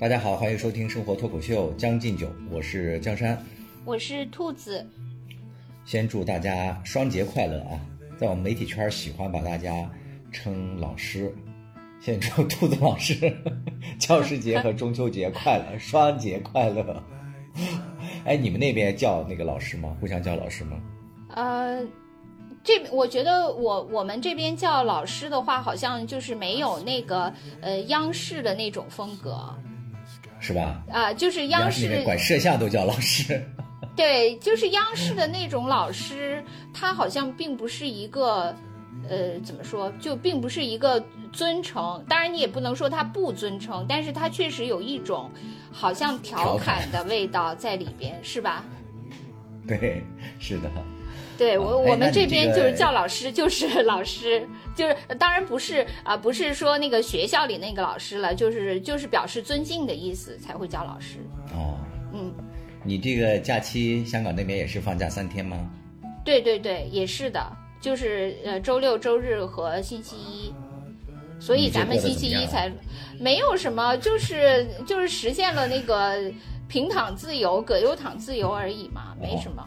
大家好，欢迎收听生活脱口秀《将进酒》，我是江山，我是兔子。先祝大家双节快乐啊！在我们媒体圈喜欢把大家称老师，先祝兔子老师 教师节和中秋节快乐，双节快乐。哎，你们那边叫那个老师吗？互相叫老师吗？呃，这我觉得我我们这边叫老师的话，好像就是没有那个呃央视的那种风格。是吧？啊，就是央视管摄像都叫老师。对，就是央视的那种老师，他好像并不是一个，呃，怎么说，就并不是一个尊称。当然，你也不能说他不尊称，但是他确实有一种好像调侃的味道在里边，是吧？对，是的。对我，我们这边就是叫老师，就是 老师，就是当然不是啊，不是说那个学校里那个老师了，就是就是表示尊敬的意思才会叫老师。哦，嗯，你这个假期香港那边也是放假三天吗？对对对，也是的，就是呃周六周日和星期一，所以咱们星期一才没有什么，就是就是实现了那个。平躺自由，葛优躺自由而已嘛，没什么。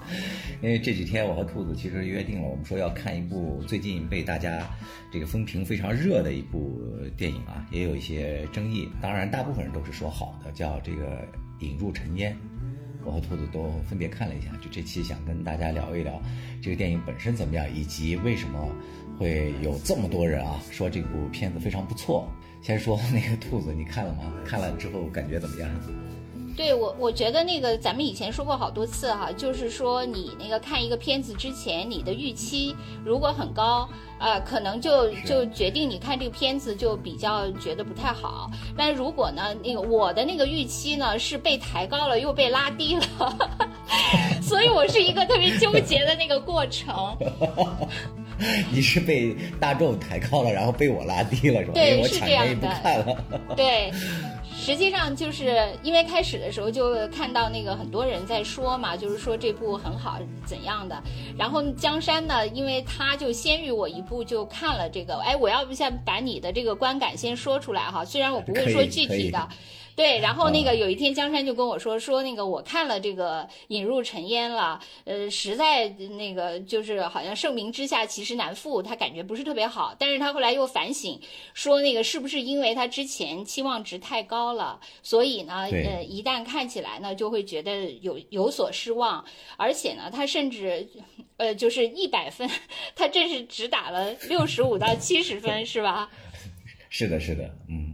因为这几天我和兔子其实约定了，我们说要看一部最近被大家这个风评非常热的一部电影啊，也有一些争议。当然，大部分人都是说好的，叫这个《引入尘烟》。我和兔子都分别看了一下，就这期想跟大家聊一聊这个电影本身怎么样，以及为什么会有这么多人啊说这部片子非常不错。先说那个兔子，你看了吗？看了之后感觉怎么样？对我，我觉得那个咱们以前说过好多次哈，就是说你那个看一个片子之前，你的预期如果很高，呃，可能就就决定你看这个片子就比较觉得不太好。但如果呢，那个我的那个预期呢是被抬高了又被拉低了，所以我是一个特别纠结的那个过程。你是被大众抬高了，然后被我拉低了，是吧？对，是这样的。对。实际上就是因为开始的时候就看到那个很多人在说嘛，就是说这部很好怎样的。然后江山呢，因为他就先于我一步就看了这个，哎，我要不先把你的这个观感先说出来哈，虽然我不会说具体的。对，然后那个有一天江山就跟我说说那个我看了这个引入尘烟了，呃，实在那个就是好像盛名之下其实难副，他感觉不是特别好。但是他后来又反省说那个是不是因为他之前期望值太高了，所以呢，呃，一旦看起来呢就会觉得有有所失望，而且呢，他甚至，呃，就是一百分，他这是只打了六十五到七十分，是吧？是的，是的，嗯。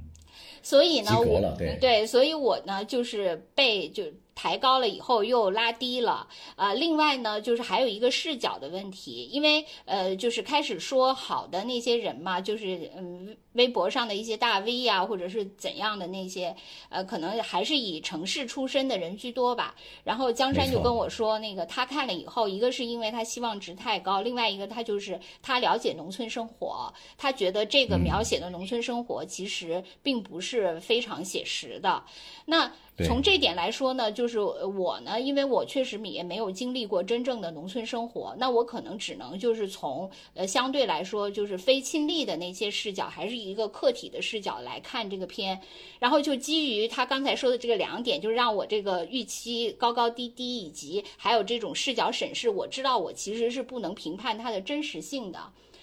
所以呢，我对，所以我呢就是被就。抬高了以后又拉低了啊！另外呢，就是还有一个视角的问题，因为呃，就是开始说好的那些人嘛，就是嗯，微博上的一些大 V 呀，或者是怎样的那些，呃，可能还是以城市出身的人居多吧。然后江山就跟我说，那个他看了以后，一个是因为他希望值太高，另外一个他就是他了解农村生活，他觉得这个描写的农村生活其实并不是非常写实的。那从这点来说呢，就是我呢，因为我确实也没有经历过真正的农村生活，那我可能只能就是从呃相对来说就是非亲历的那些视角，还是一个客体的视角来看这个片，然后就基于他刚才说的这个两点，就让我这个预期高高低低，以及还有这种视角审视，我知道我其实是不能评判它的真实性的。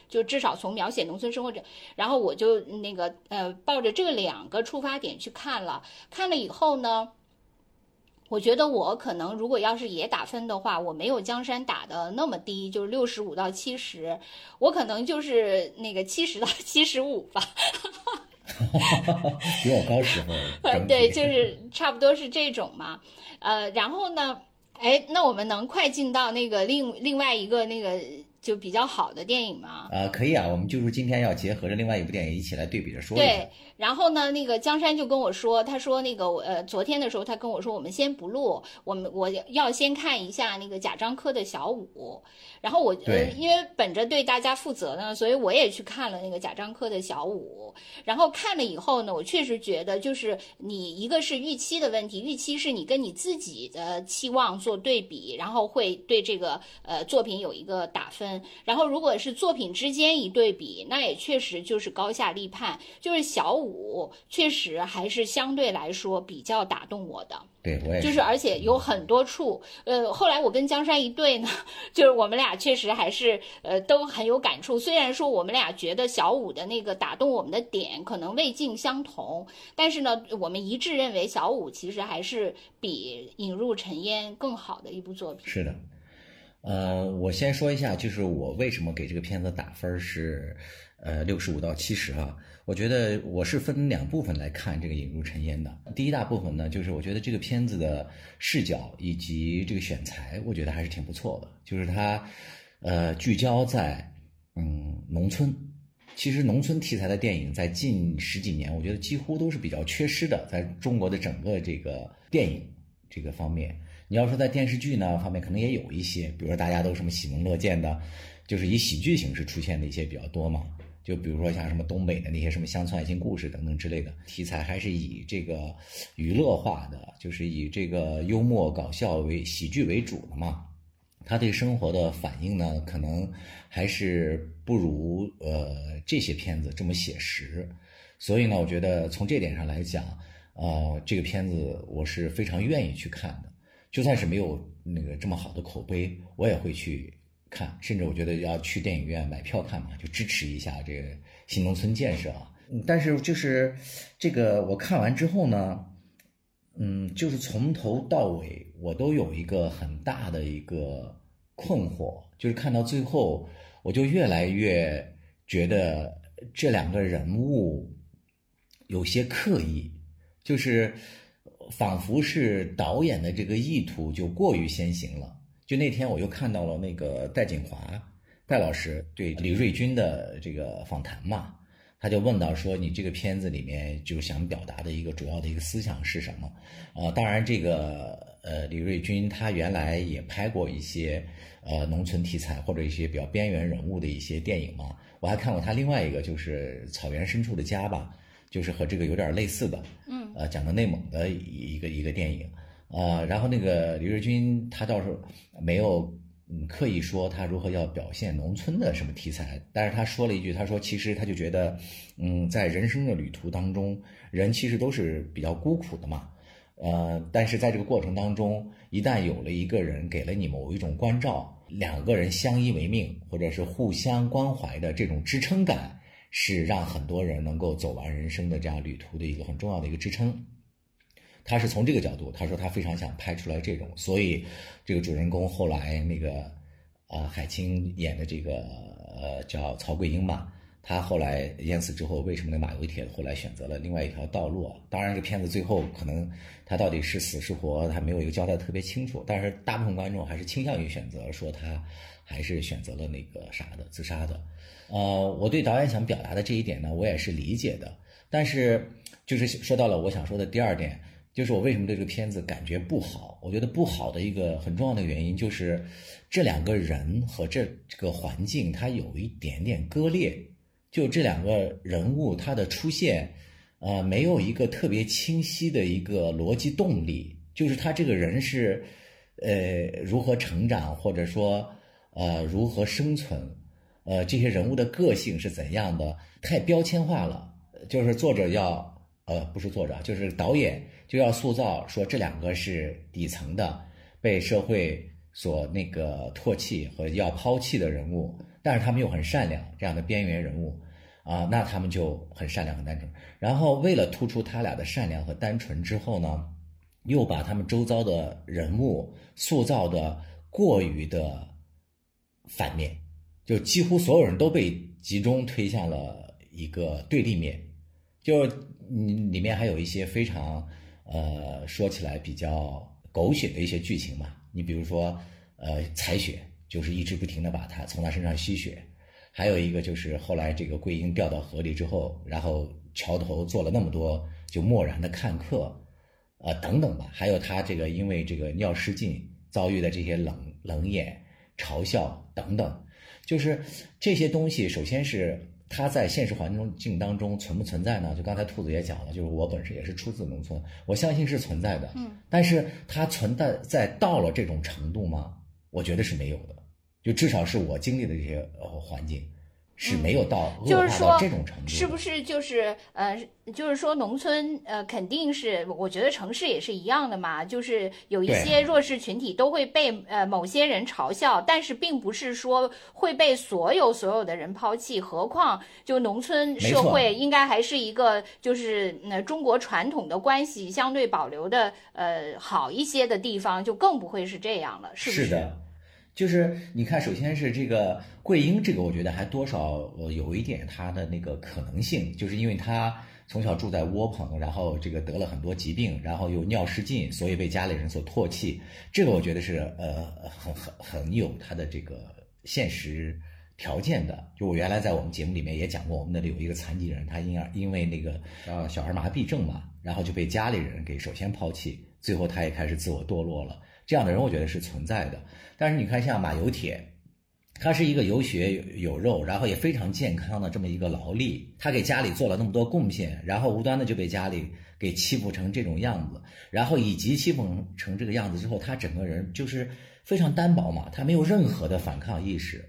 就至少从描写农村生活者，然后我就那个呃，抱着这两个出发点去看了，看了以后呢，我觉得我可能如果要是也打分的话，我没有江山打的那么低，就是六十五到七十，我可能就是那个七十到七十五吧，比我高十分。对，就是差不多是这种嘛，呃，然后呢，哎，那我们能快进到那个另另外一个那个。就比较好的电影嘛？啊，可以啊，我们就是今天要结合着另外一部电影一起来对比着说一下。对。然后呢，那个江山就跟我说，他说那个我呃，昨天的时候他跟我说，我们先不录，我们我要先看一下那个贾樟柯的小五。然后我呃，因为本着对大家负责呢，所以我也去看了那个贾樟柯的小五。然后看了以后呢，我确实觉得就是你一个是预期的问题，预期是你跟你自己的期望做对比，然后会对这个呃作品有一个打分。分。然后如果是作品之间一对比，那也确实就是高下立判。就是小五确实还是相对来说比较打动我的。对，我也就是，而且有很多处，呃，后来我跟江山一对呢，就是我们俩确实还是呃都很有感触。虽然说我们俩觉得小五的那个打动我们的点可能未尽相同，但是呢，我们一致认为小五其实还是比《引入尘烟》更好的一部作品。是的，呃，我先说一下，就是我为什么给这个片子打分是呃六十五到七十啊。我觉得我是分两部分来看这个《引入尘烟》的。第一大部分呢，就是我觉得这个片子的视角以及这个选材，我觉得还是挺不错的。就是它，呃，聚焦在嗯农村。其实农村题材的电影在近十几年，我觉得几乎都是比较缺失的，在中国的整个这个电影这个方面。你要说在电视剧呢方面，可能也有一些，比如说大家都什么喜闻乐见的，就是以喜剧形式出现的一些比较多嘛。就比如说像什么东北的那些什么乡村爱情故事等等之类的题材，还是以这个娱乐化的，就是以这个幽默搞笑为喜剧为主的嘛。他对生活的反应呢，可能还是不如呃这些片子这么写实。所以呢，我觉得从这点上来讲，呃，这个片子我是非常愿意去看的。就算是没有那个这么好的口碑，我也会去。看，甚至我觉得要去电影院买票看嘛，就支持一下这个新农村建设啊。但是就是这个我看完之后呢，嗯，就是从头到尾我都有一个很大的一个困惑，就是看到最后，我就越来越觉得这两个人物有些刻意，就是仿佛是导演的这个意图就过于先行了。就那天我又看到了那个戴锦华戴老师对李瑞军的这个访谈嘛，他就问到说你这个片子里面就想表达的一个主要的一个思想是什么？呃，当然这个呃李瑞军他原来也拍过一些呃农村题材或者一些比较边缘人物的一些电影嘛，我还看过他另外一个就是草原深处的家吧，就是和这个有点类似的，嗯，呃讲的内蒙的一个一个电影。呃，然后那个刘瑞军他倒是没有嗯刻意说他如何要表现农村的什么题材，但是他说了一句，他说其实他就觉得，嗯，在人生的旅途当中，人其实都是比较孤苦的嘛，呃，但是在这个过程当中，一旦有了一个人给了你某一种关照，两个人相依为命，或者是互相关怀的这种支撑感，是让很多人能够走完人生的这样旅途的一个很重要的一个支撑。他是从这个角度，他说他非常想拍出来这种，所以这个主人公后来那个，呃，海清演的这个呃叫曹桂英吧，他后来淹死之后，为什么那马有铁后来选择了另外一条道路？当然，这片子最后可能他到底是死是活，他没有一个交代特别清楚，但是大部分观众还是倾向于选择说他还是选择了那个啥的自杀的。呃，我对导演想表达的这一点呢，我也是理解的，但是就是说到了我想说的第二点。就是我为什么对这个片子感觉不好？我觉得不好的一个很重要的原因就是，这两个人和这这个环境它有一点点割裂。就这两个人物他的出现，呃，没有一个特别清晰的一个逻辑动力。就是他这个人是，呃，如何成长，或者说，呃，如何生存，呃，这些人物的个性是怎样的？太标签化了。就是作者要，呃，不是作者，就是导演。就要塑造说这两个是底层的，被社会所那个唾弃和要抛弃的人物，但是他们又很善良，这样的边缘人物，啊，那他们就很善良很单纯。然后为了突出他俩的善良和单纯之后呢，又把他们周遭的人物塑造的过于的反面，就几乎所有人都被集中推向了一个对立面，就你里面还有一些非常。呃，说起来比较狗血的一些剧情嘛，你比如说，呃，采血就是一直不停的把他从他身上吸血，还有一个就是后来这个桂英掉到河里之后，然后桥头做了那么多就漠然的看客，呃，等等吧，还有他这个因为这个尿失禁遭遇的这些冷冷眼嘲笑等等，就是这些东西，首先是。它在现实环境当中存不存在呢？就刚才兔子也讲了，就是我本身也是出自农村，我相信是存在的。嗯，但是它存在在到了这种程度吗？我觉得是没有的。就至少是我经历的这些呃环境。是没有到恶化到这种程度，是不是就是呃，就是说农村呃，肯定是，我觉得城市也是一样的嘛，就是有一些弱势群体都会被呃某些人嘲笑，但是并不是说会被所有所有的人抛弃，何况就农村社会应该还是一个就是呃中国传统的关系相对保留的呃好一些的地方，就更不会是这样了，是不是？是的。就是你看，首先是这个桂英，这个我觉得还多少呃有一点她的那个可能性，就是因为她从小住在窝棚，然后这个得了很多疾病，然后又尿失禁，所以被家里人所唾弃。这个我觉得是呃很很很有他的这个现实条件的。就我原来在我们节目里面也讲过，我们那里有一个残疾人，他因而因为那个呃小儿麻痹症嘛，然后就被家里人给首先抛弃，最后他也开始自我堕落了。这样的人我觉得是存在的，但是你看像马有铁，他是一个有血有有肉，然后也非常健康的这么一个劳力，他给家里做了那么多贡献，然后无端的就被家里给欺负成这种样子，然后以及欺负成这个样子之后，他整个人就是非常单薄嘛，他没有任何的反抗意识，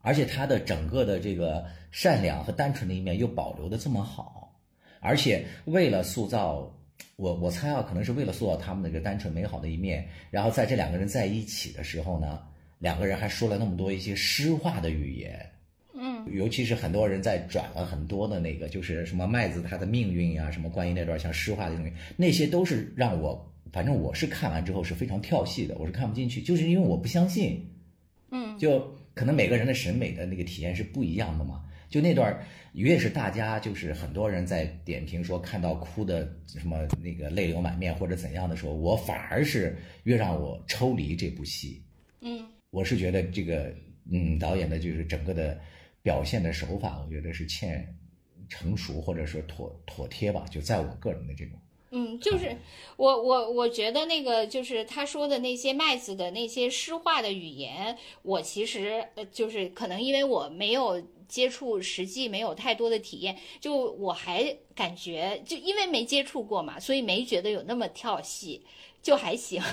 而且他的整个的这个善良和单纯的一面又保留的这么好，而且为了塑造。我我猜啊，可能是为了塑造他们那个单纯美好的一面，然后在这两个人在一起的时候呢，两个人还说了那么多一些诗化的语言，嗯，尤其是很多人在转了很多的那个，就是什么麦子他的命运呀，什么关于那段像诗化的东西，那些都是让我，反正我是看完之后是非常跳戏的，我是看不进去，就是因为我不相信，嗯，就可能每个人的审美的那个体验是不一样的嘛。就那段，越是大家就是很多人在点评说看到哭的什么那个泪流满面或者怎样的时候，我反而是越让我抽离这部戏。嗯，我是觉得这个嗯导演的就是整个的表现的手法，我觉得是欠成熟或者说妥妥帖吧。就在我个人的这种。嗯，就是我我我觉得那个就是他说的那些麦子的那些诗化的语言，我其实呃就是可能因为我没有接触，实际没有太多的体验，就我还感觉就因为没接触过嘛，所以没觉得有那么跳戏，就还行。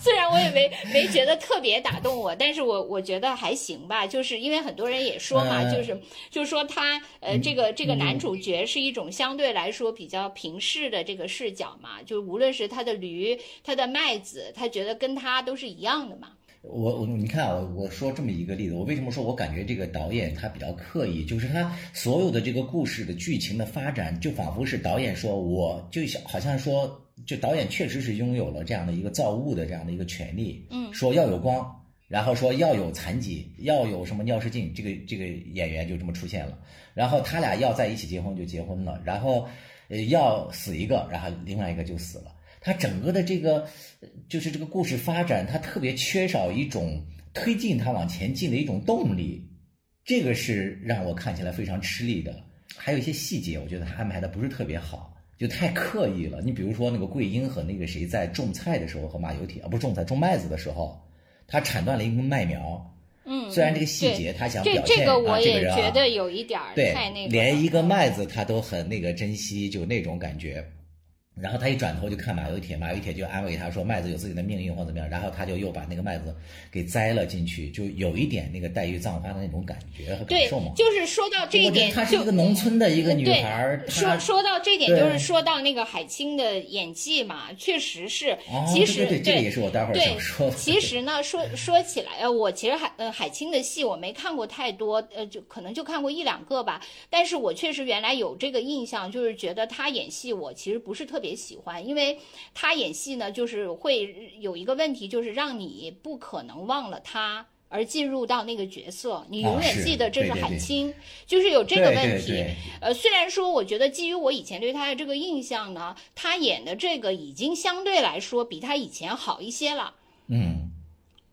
虽然我也没没觉得特别打动我，但是我我觉得还行吧，就是因为很多人也说嘛，就是就是说他呃这个这个男主角是一种相对来说比较平视的这个视角嘛，就无论是他的驴，他的麦子，他觉得跟他都是一样的嘛。我我你看啊，我说这么一个例子，我为什么说我感觉这个导演他比较刻意？就是他所有的这个故事的剧情的发展，就仿佛是导演说，我就想好像说，就导演确实是拥有了这样的一个造物的这样的一个权利，嗯，说要有光，然后说要有残疾，要有什么尿失禁，这个这个演员就这么出现了，然后他俩要在一起结婚就结婚了，然后呃要死一个，然后另外一个就死了。它整个的这个，就是这个故事发展，它特别缺少一种推进它往前进的一种动力，这个是让我看起来非常吃力的。还有一些细节，我觉得他安排的不是特别好，就太刻意了。你比如说那个桂英和那个谁在种菜的时候，和马有铁啊，不是种菜种麦子的时候，他铲断了一根麦苗。嗯，虽然这个细节他想表现啊，这个我也觉得有一点太那个，连一个麦子他都很那个珍惜，就那种感觉。然后他一转头就看马有铁，马有铁就安慰他说：“麦子有自己的命运或怎么样。”然后他就又把那个麦子给栽了进去，就有一点那个黛玉葬花的那种感觉和感受嘛。就是说到这一点，她是一个农村的一个女孩。说说到这点，就是说到那个海清的演技嘛，确实是。其实对，这个也是我待会儿想说的。其实呢，说 说起来，呃，我其实海呃海清的戏我没看过太多，呃，就可能就看过一两个吧。但是我确实原来有这个印象，就是觉得她演戏我其实不是特别。别喜欢，因为他演戏呢，就是会有一个问题，就是让你不可能忘了他而进入到那个角色，你永远记得这是海清，就是有这个问题。呃，虽然说我觉得基于我以前对他的这个印象呢，他演的这个已经相对来说比他以前好一些了。嗯，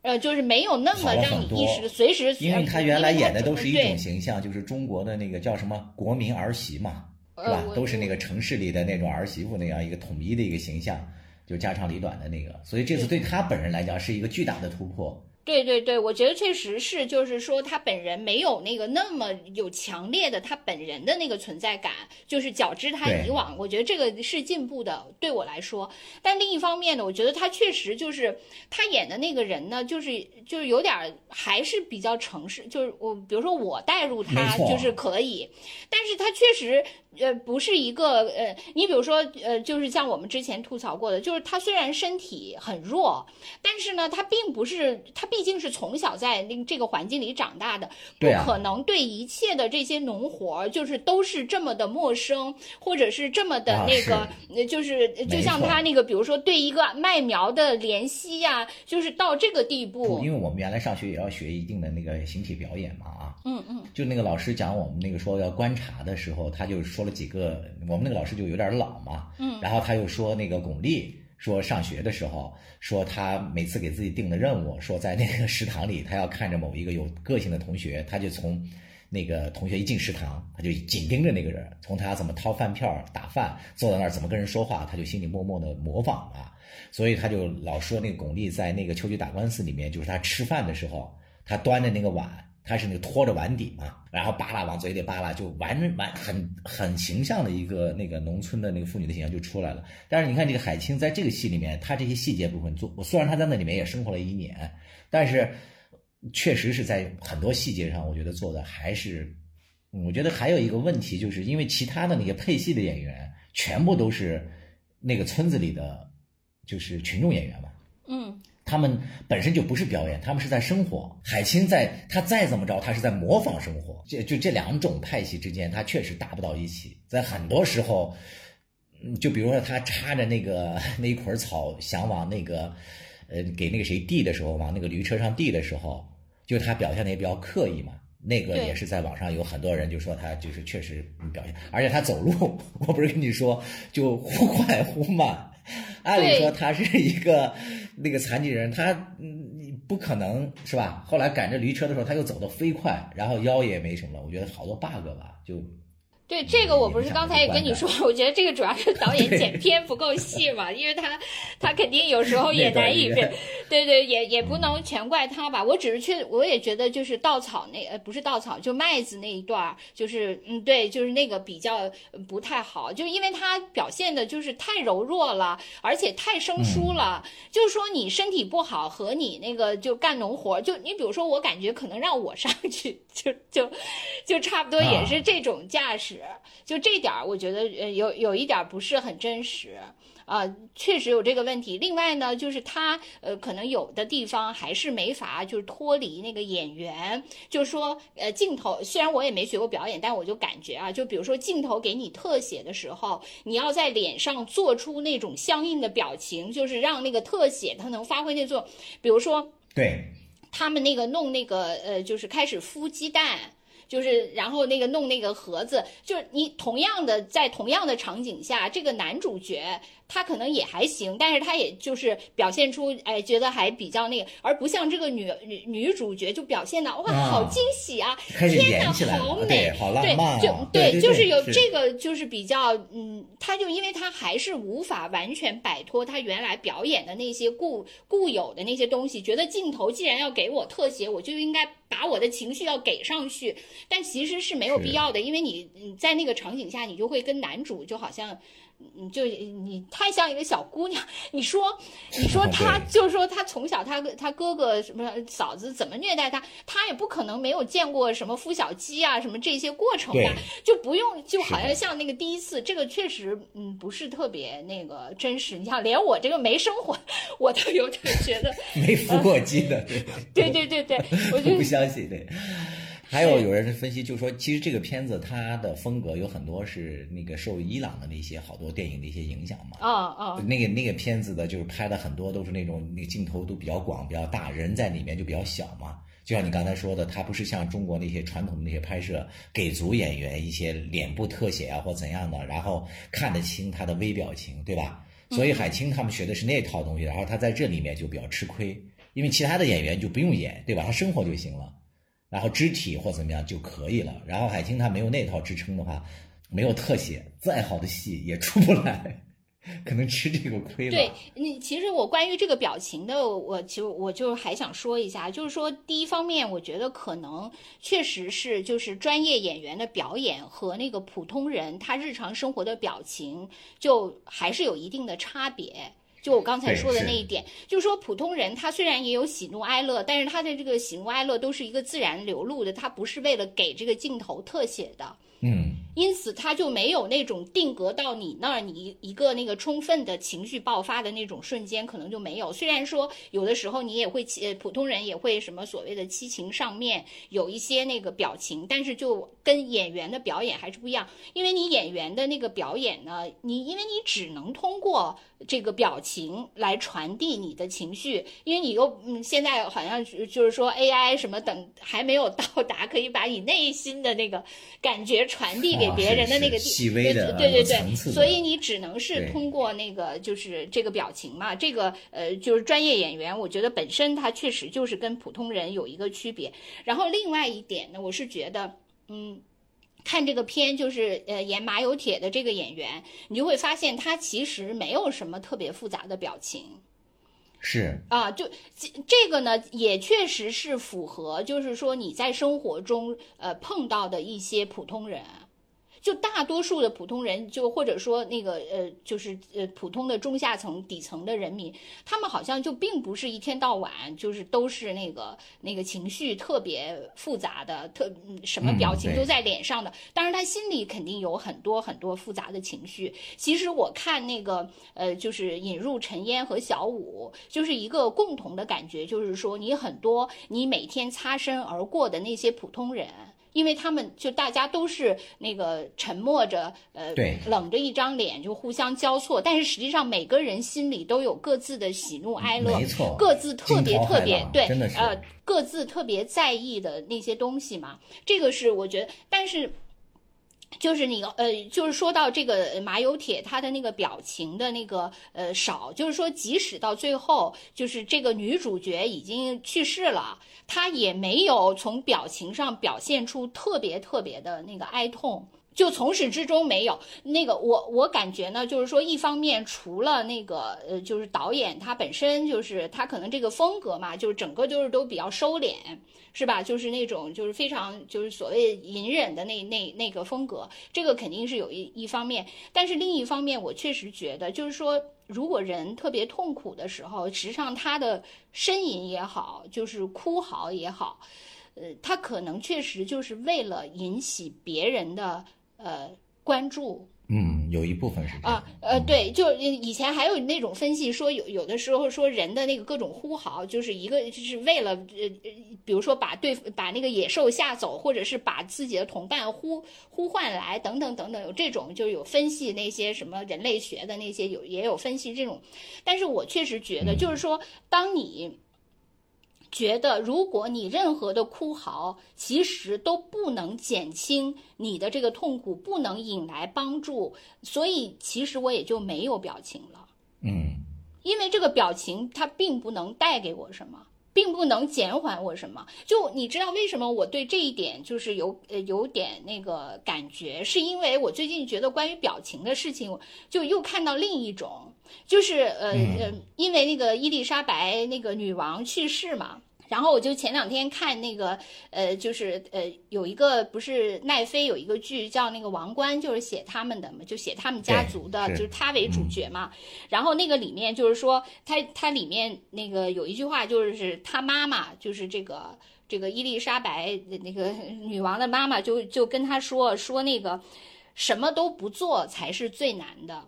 呃，就是没有那么让你一时随时，因为他原来演的都是一种形象，就是中国的那个叫什么国民儿媳嘛。是吧？都是那个城市里的那种儿媳妇那样一个统一的一个形象，就家长里短的那个。所以这次对他本人来讲是一个巨大的突破。对对对，我觉得确实是，就是说他本人没有那个那么有强烈的他本人的那个存在感，就是较之他以往，我觉得这个是进步的，对我来说。但另一方面呢，我觉得他确实就是他演的那个人呢，就是就是有点还是比较诚实，就是我比如说我带入他就是可以，但是他确实。呃，不是一个呃，你比如说呃，就是像我们之前吐槽过的，就是他虽然身体很弱，但是呢，他并不是他毕竟是从小在那这个环境里长大的，不可能对一切的这些农活就是都是这么的陌生，或者是这么的那个，就是就像他那个，比如说对一个麦苗的怜惜呀，就是到这个地步。因为我们原来上学也要学一定的那个形体表演嘛啊，嗯嗯，就那个老师讲我们那个说要观察的时候，他就说。了几个，我们那个老师就有点老嘛，嗯，然后他又说那个巩俐说上学的时候，说他每次给自己定的任务，说在那个食堂里，他要看着某一个有个性的同学，他就从那个同学一进食堂，他就紧盯着那个人，从他怎么掏饭票、打饭，坐在那儿怎么跟人说话，他就心里默默的模仿啊，所以他就老说那个巩俐在那个《秋菊打官司》里面，就是他吃饭的时候，他端着那个碗。他是那个拖着碗底嘛，然后扒拉往嘴里扒拉，就完完很很形象的一个那个农村的那个妇女的形象就出来了。但是你看这个海清在这个戏里面，她这些细节部分做，虽然她在那里面也生活了一年，但是确实是在很多细节上，我觉得做的还是，我觉得还有一个问题，就是因为其他的那些配戏的演员全部都是那个村子里的，就是群众演员嘛，嗯。他们本身就不是表演，他们是在生活。海清在，他再怎么着，他是在模仿生活。这就这两种派系之间，他确实达不到一起。在很多时候，就比如说他插着那个 那一捆草，想往那个，呃，给那个谁递的时候，往那个驴车上递的时候，就他表现的也比较刻意嘛。那个也是在网上有很多人就说他就是确实表现，而且他走路，我不是跟你说就忽快忽慢。按理说他是一个那个残疾人，他嗯不可能是吧？后来赶着驴车的时候，他又走得飞快，然后腰也没什么，我觉得好多 bug 吧，就。对这个，我不是刚才也跟你说，我觉得这个主要是导演剪片不够细嘛，因为他他肯定有时候也难以被对对，也也不能全怪他吧。我只是确，我也觉得就是稻草那呃不是稻草，就麦子那一段就是嗯对，就是那个比较不太好，就因为他表现的就是太柔弱了，而且太生疏了。就是说你身体不好和你那个就干农活，就你比如说我感觉可能让我上去 就就就差不多也是这种架势。就这点儿，我觉得呃有有一点不是很真实啊，确实有这个问题。另外呢，就是他呃可能有的地方还是没法就是脱离那个演员，就是说呃镜头虽然我也没学过表演，但我就感觉啊，就比如说镜头给你特写的时候，你要在脸上做出那种相应的表情，就是让那个特写它能发挥那作用。比如说，对他们那个弄那个呃，就是开始孵鸡蛋。就是，然后那个弄那个盒子，就是你同样的在同样的场景下，这个男主角。他可能也还行，但是他也就是表现出，哎，觉得还比较那个，而不像这个女女女主角就表现的哇，好惊喜啊，天哪，好美，好浪漫，就对，就是有这个，就是比较，嗯，他就因为他还是无法完全摆脱他原来表演的那些固固有的那些东西，觉得镜头既然要给我特写，我就应该把我的情绪要给上去，但其实是没有必要的，因为你你在那个场景下，你就会跟男主就好像。你就你太像一个小姑娘，你说，你说 她就是说她从小她她哥哥什么嫂子怎么虐待她，她也不可能没有见过什么孵小鸡啊什么这些过程吧，就不用就好像像那个第一次，这个确实嗯不是特别那个真实。你像连我这个没生活，我都有点觉得 没孵过鸡的，对对对对，我就不相信对。还有有人分析，就说其实这个片子它的风格有很多是那个受伊朗的那些好多电影的一些影响嘛。哦哦，那个那个片子的就是拍的很多都是那种那个镜头都比较广、比较大，人在里面就比较小嘛。就像你刚才说的，它不是像中国那些传统的那些拍摄，给足演员一些脸部特写啊或怎样的，然后看得清他的微表情，对吧？所以海清他们学的是那套东西，然后他在这里面就比较吃亏，因为其他的演员就不用演，对吧？他生活就行了。然后肢体或怎么样就可以了。然后海清他没有那套支撑的话，没有特写，再好的戏也出不来。可能吃这个亏了。对你，其实我关于这个表情的，我其实我就还想说一下，就是说第一方面，我觉得可能确实是就是专业演员的表演和那个普通人他日常生活的表情，就还是有一定的差别。就我刚才说的那一点，就是说普通人他虽然也有喜怒哀乐，但是他的这个喜怒哀乐都是一个自然流露的，他不是为了给这个镜头特写的。嗯，因此他就没有那种定格到你那儿，你一个那个充分的情绪爆发的那种瞬间，可能就没有。虽然说有的时候你也会，呃，普通人也会什么所谓的七情上面有一些那个表情，但是就跟演员的表演还是不一样。因为你演员的那个表演呢，你因为你只能通过这个表情来传递你的情绪，因为你又嗯，现在好像就是说 AI 什么等还没有到达可以把你内心的那个感觉。传递给别人的那个细微的对对对，所以你只能是通过那个就是这个表情嘛，这个呃就是专业演员，我觉得本身他确实就是跟普通人有一个区别。然后另外一点呢，我是觉得，嗯，看这个片就是呃演马有铁的这个演员，你就会发现他其实没有什么特别复杂的表情。是啊，就这这个呢，也确实是符合，就是说你在生活中呃碰到的一些普通人。就大多数的普通人，就或者说那个呃，就是呃普通的中下层底层的人民，他们好像就并不是一天到晚就是都是那个那个情绪特别复杂的，特什么表情都在脸上的。当然他心里肯定有很多很多复杂的情绪。其实我看那个呃，就是引入陈烟和小五，就是一个共同的感觉，就是说你很多你每天擦身而过的那些普通人。因为他们就大家都是那个沉默着，呃，冷着一张脸就互相交错，但是实际上每个人心里都有各自的喜怒哀乐，没错，各自特别特别对，呃，各自特别在意的那些东西嘛。这个是我觉得，但是。就是你呃，就是说到这个马有铁，他的那个表情的那个呃少，就是说即使到最后，就是这个女主角已经去世了，她也没有从表情上表现出特别特别的那个哀痛。就从始至终没有那个我我感觉呢，就是说一方面除了那个呃，就是导演他本身就是他可能这个风格嘛，就是整个就是都比较收敛，是吧？就是那种就是非常就是所谓隐忍的那那那个风格，这个肯定是有一一方面。但是另一方面，我确实觉得就是说，如果人特别痛苦的时候，实际上他的呻吟也好，就是哭嚎也好，呃，他可能确实就是为了引起别人的。呃，关注，嗯，有一部分是啊，呃，对，就以前还有那种分析说，有有的时候说人的那个各种呼嚎，就是一个就是为了呃，比如说把对把那个野兽吓走，或者是把自己的同伴呼呼唤来，等等等等，有这种就有分析那些什么人类学的那些有也有分析这种，但是我确实觉得，就是说当你。觉得，如果你任何的哭嚎，其实都不能减轻你的这个痛苦，不能引来帮助，所以其实我也就没有表情了。嗯，因为这个表情它并不能带给我什么，并不能减缓我什么。就你知道为什么我对这一点就是有呃有点那个感觉，是因为我最近觉得关于表情的事情，就又看到另一种。就是呃呃，因为那个伊丽莎白那个女王去世嘛，然后我就前两天看那个呃，就是呃有一个不是奈飞有一个剧叫那个王冠，就是写他们的嘛，就写他们家族的，就是他为主角嘛。然后那个里面就是说，他他里面那个有一句话，就是他妈妈，就是这个这个伊丽莎白那个女王的妈妈，就就跟他说说那个什么都不做才是最难的。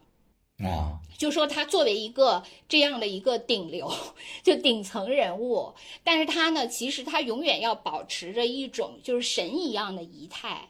啊，就说他作为一个这样的一个顶流，就顶层人物，但是他呢，其实他永远要保持着一种就是神一样的仪态，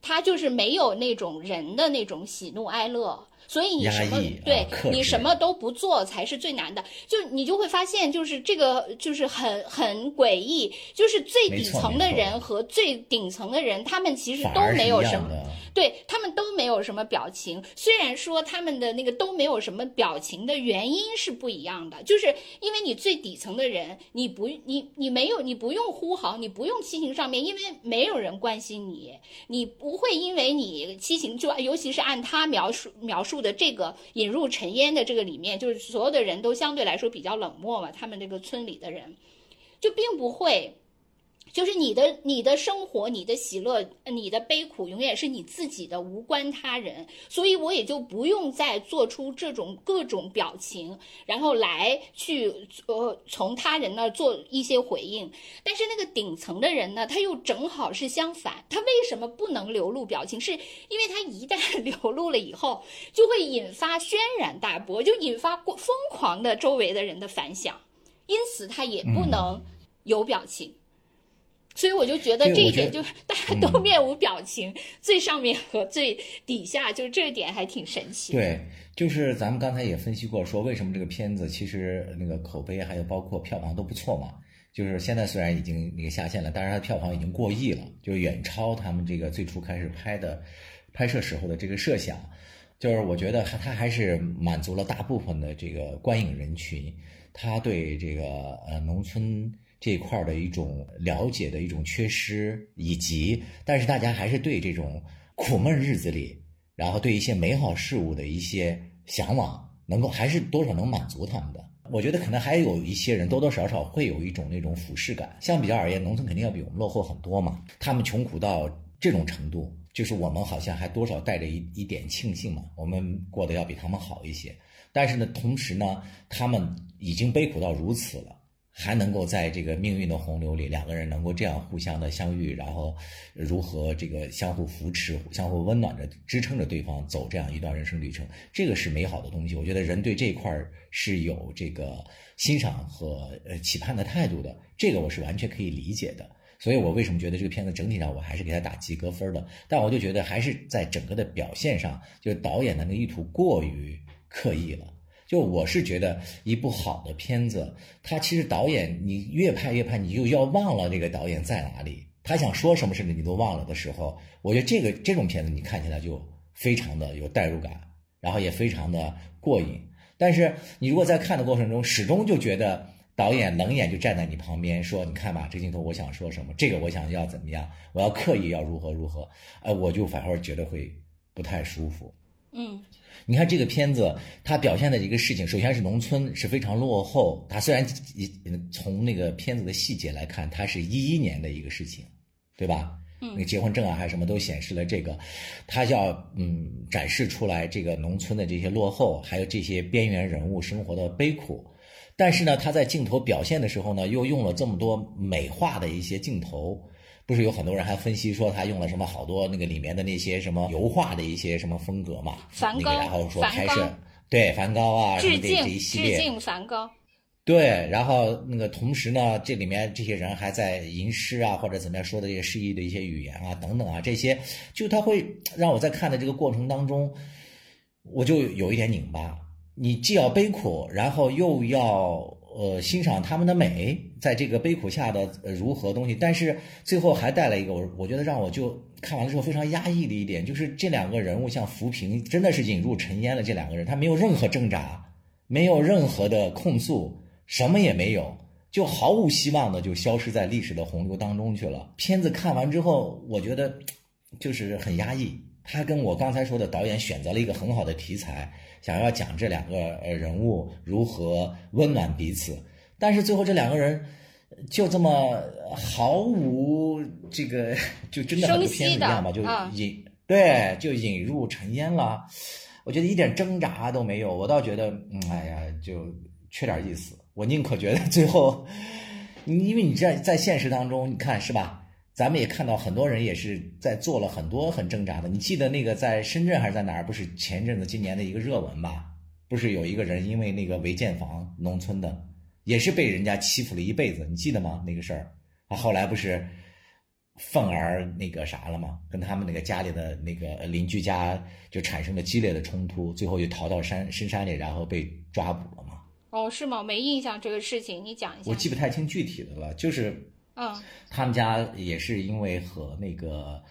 他就是没有那种人的那种喜怒哀乐。所以你什么对你什么都不做才是最难的，就你就会发现，就是这个就是很很诡异，就是最底层的人和最顶层的人，他们其实都没有什么，对他们都没有什么表情。虽然说他们的那个都没有什么表情的原因是不一样的，就是因为你最底层的人，你不你你没有你不用呼号，你不用七情上面，因为没有人关心你，你不会因为你七情就尤其是按他描述描。述的这个引入尘烟的这个里面，就是所有的人都相对来说比较冷漠嘛，他们这个村里的人就并不会。就是你的你的生活，你的喜乐，你的悲苦，永远是你自己的，无关他人。所以我也就不用再做出这种各种表情，然后来去呃从他人那做一些回应。但是那个顶层的人呢，他又正好是相反。他为什么不能流露表情？是因为他一旦 流露了以后，就会引发轩然大波，就引发过疯狂的周围的人的反响。因此他也不能有表情。所以我就觉得这一点就是 大家都面无表情，最上面和最底下，就是这一点还挺神奇。对，就是咱们刚才也分析过，说为什么这个片子其实那个口碑还有包括票房都不错嘛。就是现在虽然已经那个下线了，但是它票房已经过亿了，就远超他们这个最初开始拍的拍摄时候的这个设想。就是我觉得它还是满足了大部分的这个观影人群，它对这个呃农村。这一块的一种了解的一种缺失，以及但是大家还是对这种苦闷日子里，然后对一些美好事物的一些向往，能够还是多少能满足他们的。我觉得可能还有一些人多多少少会有一种那种俯视感。相比较而言，农村肯定要比我们落后很多嘛。他们穷苦到这种程度，就是我们好像还多少带着一一点庆幸嘛，我们过得要比他们好一些。但是呢，同时呢，他们已经悲苦到如此了。还能够在这个命运的洪流里，两个人能够这样互相的相遇，然后如何这个相互扶持、相互温暖着、支撑着对方走这样一段人生旅程，这个是美好的东西。我觉得人对这一块是有这个欣赏和呃期盼的态度的，这个我是完全可以理解的。所以我为什么觉得这个片子整体上我还是给他打及格分的？但我就觉得还是在整个的表现上，就是导演的那个意图过于刻意了。就我是觉得一部好的片子，他其实导演你越拍越拍，你就要忘了这个导演在哪里，他想说什么甚至你都忘了的时候，我觉得这个这种片子你看起来就非常的有代入感，然后也非常的过瘾。但是你如果在看的过程中始终就觉得导演冷眼就站在你旁边说，你看吧，这镜头我想说什么，这个我想要怎么样，我要刻意要如何如何，呃，我就反而觉得会不太舒服。嗯。你看这个片子，它表现的一个事情，首先是农村是非常落后。它虽然从那个片子的细节来看，它是一一年的一个事情，对吧？嗯，那个结婚证啊，还是什么都显示了这个，它要嗯展示出来这个农村的这些落后，还有这些边缘人物生活的悲苦。但是呢，他在镜头表现的时候呢，又用了这么多美化的一些镜头。不是有很多人还分析说他用了什么好多那个里面的那些什么油画的一些什么风格嘛？梵高，然后说拍摄对梵高啊，致敬致敬梵高。对，然后那个同时呢，这里面这些人还在吟诗啊，或者怎么样说的这些诗意的一些语言啊等等啊，这些就他会让我在看的这个过程当中，我就有一点拧巴。你既要悲苦，然后又要。呃，欣赏他们的美，在这个悲苦下的如何东西，但是最后还带来一个我我觉得让我就看完了之后非常压抑的一点，就是这两个人物像浮萍，真的是引入尘烟了。这两个人他没有任何挣扎，没有任何的控诉，什么也没有，就毫无希望的就消失在历史的洪流当中去了。片子看完之后，我觉得就是很压抑。他跟我刚才说的导演选择了一个很好的题材。想要讲这两个人物如何温暖彼此，但是最后这两个人就这么毫无这个，就真的很片子一样吧，就引对就引入尘烟了。我觉得一点挣扎都没有，我倒觉得，嗯，哎呀，就缺点意思。我宁可觉得最后，因为你在在现实当中，你看是吧？咱们也看到很多人也是在做了很多很挣扎的。你记得那个在深圳还是在哪儿？不是前阵子今年的一个热文吧？不是有一个人因为那个违建房，农村的，也是被人家欺负了一辈子，你记得吗？那个事儿，他后来不是愤而那个啥了吗？跟他们那个家里的那个邻居家就产生了激烈的冲突，最后就逃到山深山里，然后被抓捕了嘛？哦，是吗？没印象这个事情，你讲一下。我记不太清具体的了，就是。嗯，他们家也是因为和那个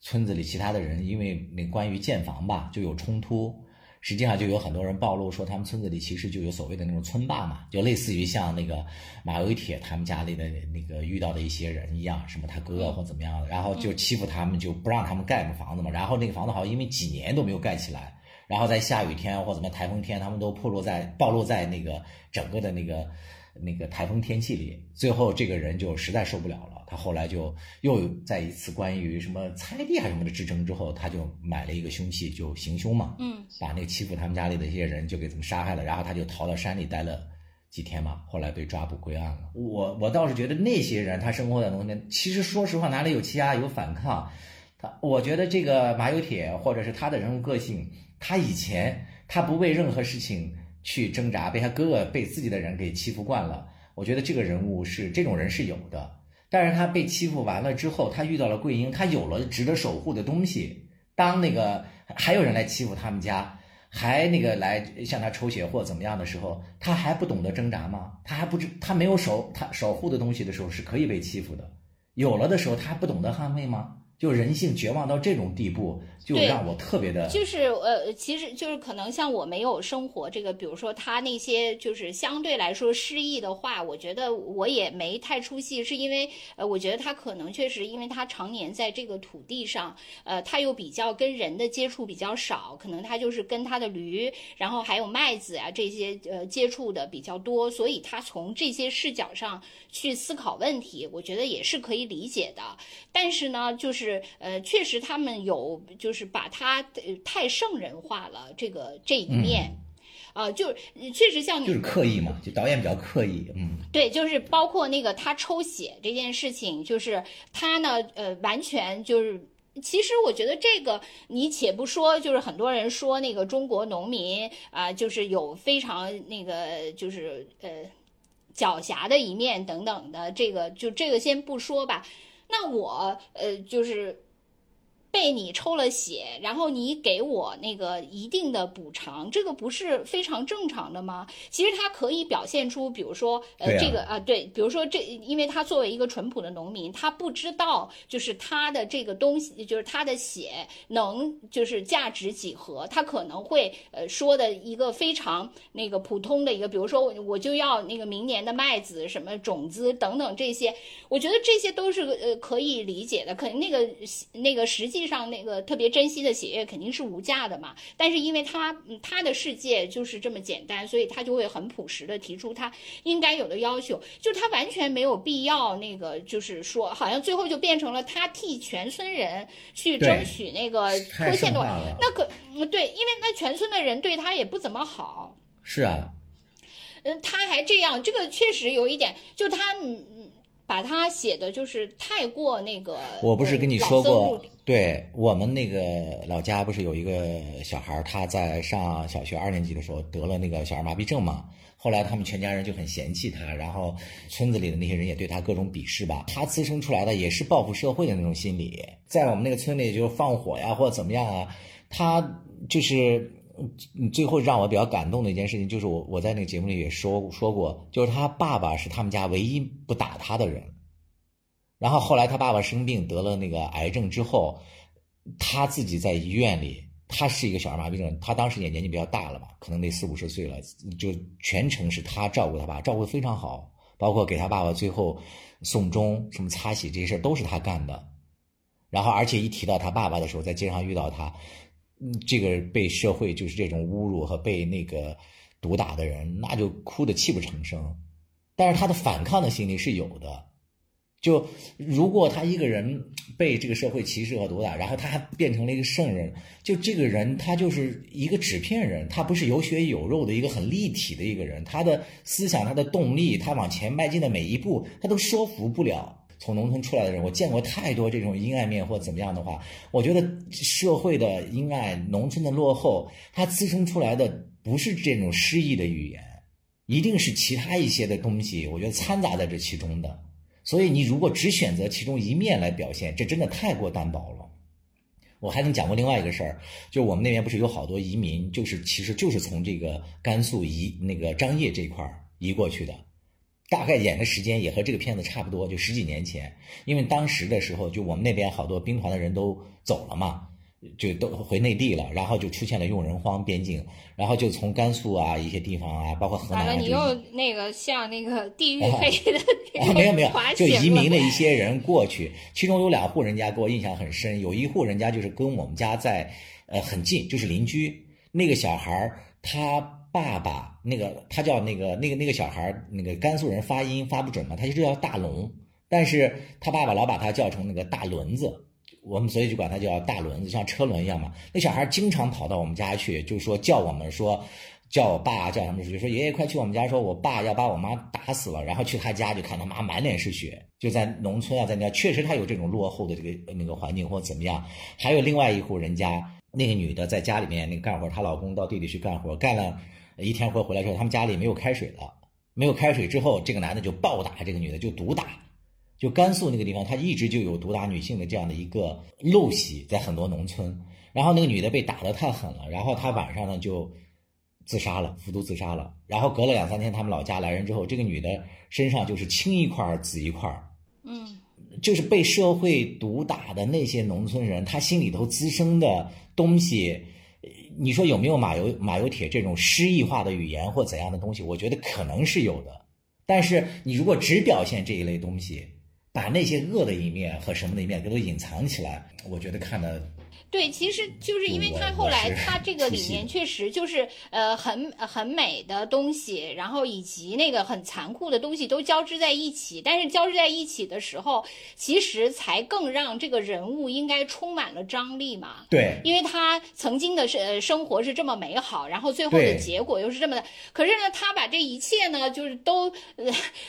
村子里其他的人，因为那关于建房吧，就有冲突。实际上就有很多人暴露说，他们村子里其实就有所谓的那种村霸嘛，就类似于像那个马伟铁他们家里的那个遇到的一些人一样，什么他哥或怎么样的，然后就欺负他们，就不让他们盖个房子嘛。然后那个房子好像因为几年都没有盖起来，然后在下雨天或怎么台风天，他们都暴露在暴露在那个整个的那个那个台风天气里。最后这个人就实在受不了了，他后来就又在一次关于什么猜地还是什么的之争之后，他就买了一个凶器就行凶嘛，嗯，把那个欺负他们家里的一些人就给他们杀害了，然后他就逃到山里待了几天嘛，后来被抓捕归案了。我我倒是觉得那些人他生活在农村，其实说实话哪里有欺压有反抗，他我觉得这个马有铁或者是他的人物个性。他以前他不为任何事情去挣扎，被他哥哥被自己的人给欺负惯了。我觉得这个人物是这种人是有的，但是他被欺负完了之后，他遇到了桂英，他有了值得守护的东西。当那个还有人来欺负他们家，还那个来向他抽血或怎么样的时候，他还不懂得挣扎吗？他还不知他没有守他守护的东西的时候是可以被欺负的，有了的时候他还不懂得捍卫吗？就人性绝望到这种地步，就让我特别的。就是呃，其实就是可能像我没有生活这个，比如说他那些就是相对来说失意的话，我觉得我也没太出戏，是因为呃，我觉得他可能确实因为他常年在这个土地上，呃，他又比较跟人的接触比较少，可能他就是跟他的驴，然后还有麦子啊这些呃接触的比较多，所以他从这些视角上去思考问题，我觉得也是可以理解的。但是呢，就是。是呃，确实他们有就是把他太圣人化了，这个这一面，啊，就是确实像你就是刻意嘛，就导演比较刻意，嗯，对，就是包括那个他抽血这件事情，就是他呢，呃，完全就是，其实我觉得这个你且不说，就是很多人说那个中国农民啊，就是有非常那个就是呃狡黠的一面等等的，这个就这个先不说吧。那我呃就是。被你抽了血，然后你给我那个一定的补偿，这个不是非常正常的吗？其实他可以表现出，比如说，呃，这个啊，对，比如说这，因为他作为一个淳朴的农民，他不知道就是他的这个东西，就是他的血能就是价值几何，他可能会呃说的一个非常那个普通的一个，比如说我就要那个明年的麦子什么种子等等这些，我觉得这些都是呃可以理解的，可能那个那个实际。上，那个特别珍惜的血液肯定是无价的嘛。但是因为他他的世界就是这么简单，所以他就会很朴实的提出他应该有的要求。就他完全没有必要那个，就是说，好像最后就变成了他替全村人去争取那个脱线的。那可对，因为那全村的人对他也不怎么好。是啊。嗯，他还这样，这个确实有一点，就他嗯。把他写的就是太过那个，我不是跟你说过，对我们那个老家不是有一个小孩，他在上小学二年级的时候得了那个小儿麻痹症嘛，后来他们全家人就很嫌弃他，然后村子里的那些人也对他各种鄙视吧，他滋生出来的也是报复社会的那种心理，在我们那个村里就放火呀或者怎么样啊，他就是。嗯，最后让我比较感动的一件事情，就是我我在那个节目里也说说过，就是他爸爸是他们家唯一不打他的人。然后后来他爸爸生病得了那个癌症之后，他自己在医院里，他是一个小儿麻痹症，他当时也年纪比较大了吧，可能得四五十岁了，就全程是他照顾他爸，照顾的非常好，包括给他爸爸最后送终、什么擦洗这些事都是他干的。然后而且一提到他爸爸的时候，在街上遇到他。嗯，这个被社会就是这种侮辱和被那个毒打的人，那就哭得泣不成声。但是他的反抗的心理是有的。就如果他一个人被这个社会歧视和毒打，然后他还变成了一个圣人，就这个人他就是一个纸片人，他不是有血有肉的一个很立体的一个人。他的思想、他的动力、他往前迈进的每一步，他都说服不了。从农村出来的人，我见过太多这种阴暗面或怎么样的话，我觉得社会的阴暗、农村的落后，它滋生出来的不是这种诗意的语言，一定是其他一些的东西，我觉得掺杂在这其中的。所以你如果只选择其中一面来表现，这真的太过单薄了。我还跟你讲过另外一个事儿，就我们那边不是有好多移民，就是其实就是从这个甘肃移那个张掖这块移过去的。大概演的时间也和这个片子差不多，就十几年前。因为当时的时候，就我们那边好多兵团的人都走了嘛，就都回内地了，然后就出现了用人荒边境，然后就从甘肃啊一些地方啊，包括河南。完了，你又那个像那个地域黑的没有没有，就移民的一些人过去，其中有两户人家给我印象很深，有一户人家就是跟我们家在呃很近，就是邻居。那个小孩他爸爸那个他叫那个那个那个小孩那个甘肃人发音发不准嘛，他就叫大龙，但是他爸爸老把他叫成那个大轮子，我们所以就管他叫大轮子，像车轮一样嘛。那小孩经常跑到我们家去，就说叫我们说。叫我爸，叫什么出去，说爷爷快去我们家，说我爸要把我妈打死了。然后去他家就看他妈满脸是血，就在农村啊，在那确实他有这种落后的这个那个环境或怎么样。还有另外一户人家，那个女的在家里面那个干活，她老公到地里去干活，干了一天回回来之后，他们家里没有开水了，没有开水之后，这个男的就暴打这个女的，就毒打。就甘肃那个地方，他一直就有毒打女性的这样的一个陋习，在很多农村。然后那个女的被打得太狠了，然后她晚上呢就。自杀了，服毒自杀了。然后隔了两三天，他们老家来人之后，这个女的身上就是青一块紫一块嗯，就是被社会毒打的那些农村人，他心里头滋生的东西，你说有没有马油马油铁这种诗意化的语言或怎样的东西？我觉得可能是有的。但是你如果只表现这一类东西，把那些恶的一面和什么的一面给都隐藏起来，我觉得看的。对，其实就是因为他后来他这个里面确实就是呃很很美的东西，然后以及那个很残酷的东西都交织在一起，但是交织在一起的时候，其实才更让这个人物应该充满了张力嘛。对，因为他曾经的生生活是这么美好，然后最后的结果又是这么的，可是呢，他把这一切呢，就是都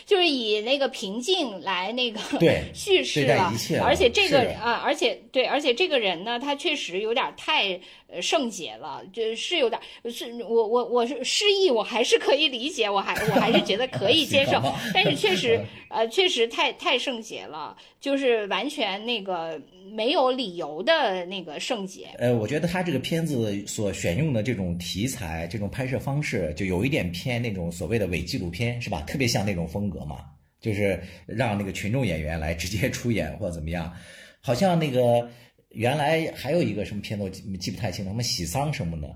就是以那个平静来那个 叙事了，而且这个啊，而且对，而且这个人呢，他却。确实有点太呃圣洁了，就是有点是，我我我是失忆，我还是可以理解，我还我还是觉得可以接受，但是确实 呃确实太太圣洁了，就是完全那个没有理由的那个圣洁。呃，我觉得他这个片子所选用的这种题材、这种拍摄方式，就有一点偏那种所谓的伪纪录片，是吧？特别像那种风格嘛，就是让那个群众演员来直接出演或者怎么样，好像那个。原来还有一个什么片子我记记不太清了，什么喜丧什么的，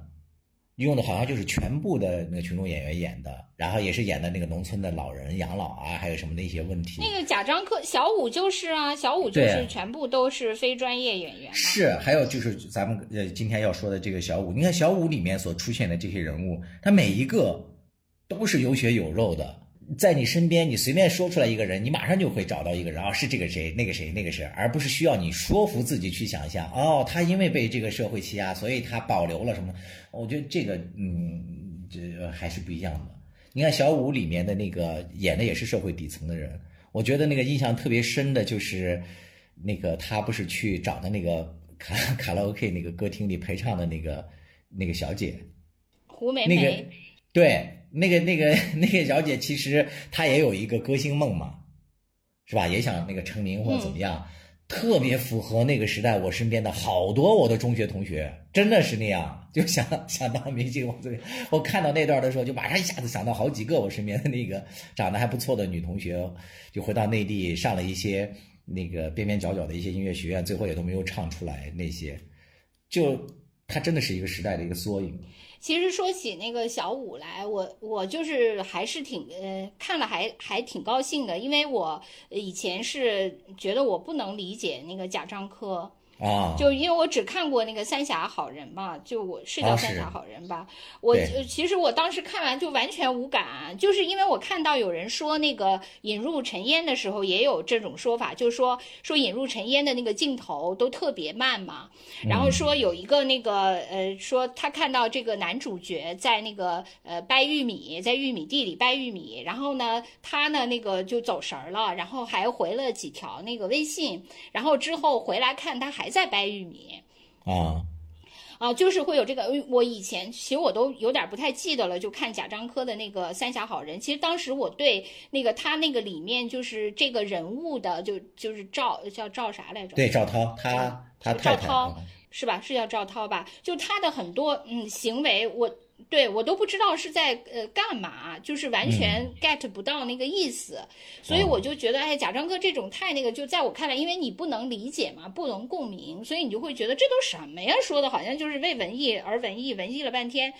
用的好像就是全部的那个群众演员演的，然后也是演的那个农村的老人养老啊，还有什么那些问题。那个贾樟柯小五就是啊，小五就是全部都是非专业演员。是，还有就是咱们呃今天要说的这个小五，你看小五里面所出现的这些人物，他每一个都是有血有肉的。在你身边，你随便说出来一个人，你马上就会找到一个人啊，是这个谁，那个谁，那个谁，而不是需要你说服自己去想象。哦，他因为被这个社会欺压，所以他保留了什么？我觉得这个，嗯，这还是不一样的。你看小五里面的那个演的也是社会底层的人，我觉得那个印象特别深的就是，那个他不是去找的那个卡卡拉 OK 那个歌厅里陪唱的那个那个小姐，胡美美，那个对。那个、那个、那个小姐，其实她也有一个歌星梦嘛，是吧？也想那个成名或者怎么样，特别符合那个时代。我身边的好多我的中学同学，真的是那样，就想想当明星。我这我看到那段的时候，就马上一下子想到好几个我身边的那个长得还不错的女同学，就回到内地上了一些那个边边角角的一些音乐学院，最后也都没有唱出来那些。就她真的是一个时代的一个缩影。其实说起那个小五来，我我就是还是挺呃看了还还挺高兴的，因为我以前是觉得我不能理解那个贾樟柯。啊，就因为我只看过那个《三峡好人》嘛，就我是叫《三峡好人》吧。我其实我当时看完就完全无感，就是因为我看到有人说那个引入尘烟的时候也有这种说法，就是说说引入尘烟的那个镜头都特别慢嘛。然后说有一个那个呃，说他看到这个男主角在那个呃掰玉米，在玉米地里掰玉米，然后呢他呢那个就走神儿了，然后还回了几条那个微信，然后之后回来看他还。在掰玉米，啊，啊，就是会有这个。我以前其实我都有点不太记得了，就看贾樟柯的那个《三峡好人》。其实当时我对那个他那个里面就是这个人物的，就就是赵叫赵啥来着？对，赵涛，他他赵涛是吧？是叫赵涛吧？就他的很多嗯行为，我对我都不知道是在呃干嘛，就是完全 get 不到那个意思，所以我就觉得，哎，贾樟柯这种太那个，就在我看来，因为你不能理解嘛，不能共鸣，所以你就会觉得这都什么呀？说的好像就是为文艺而文艺，文艺了半天，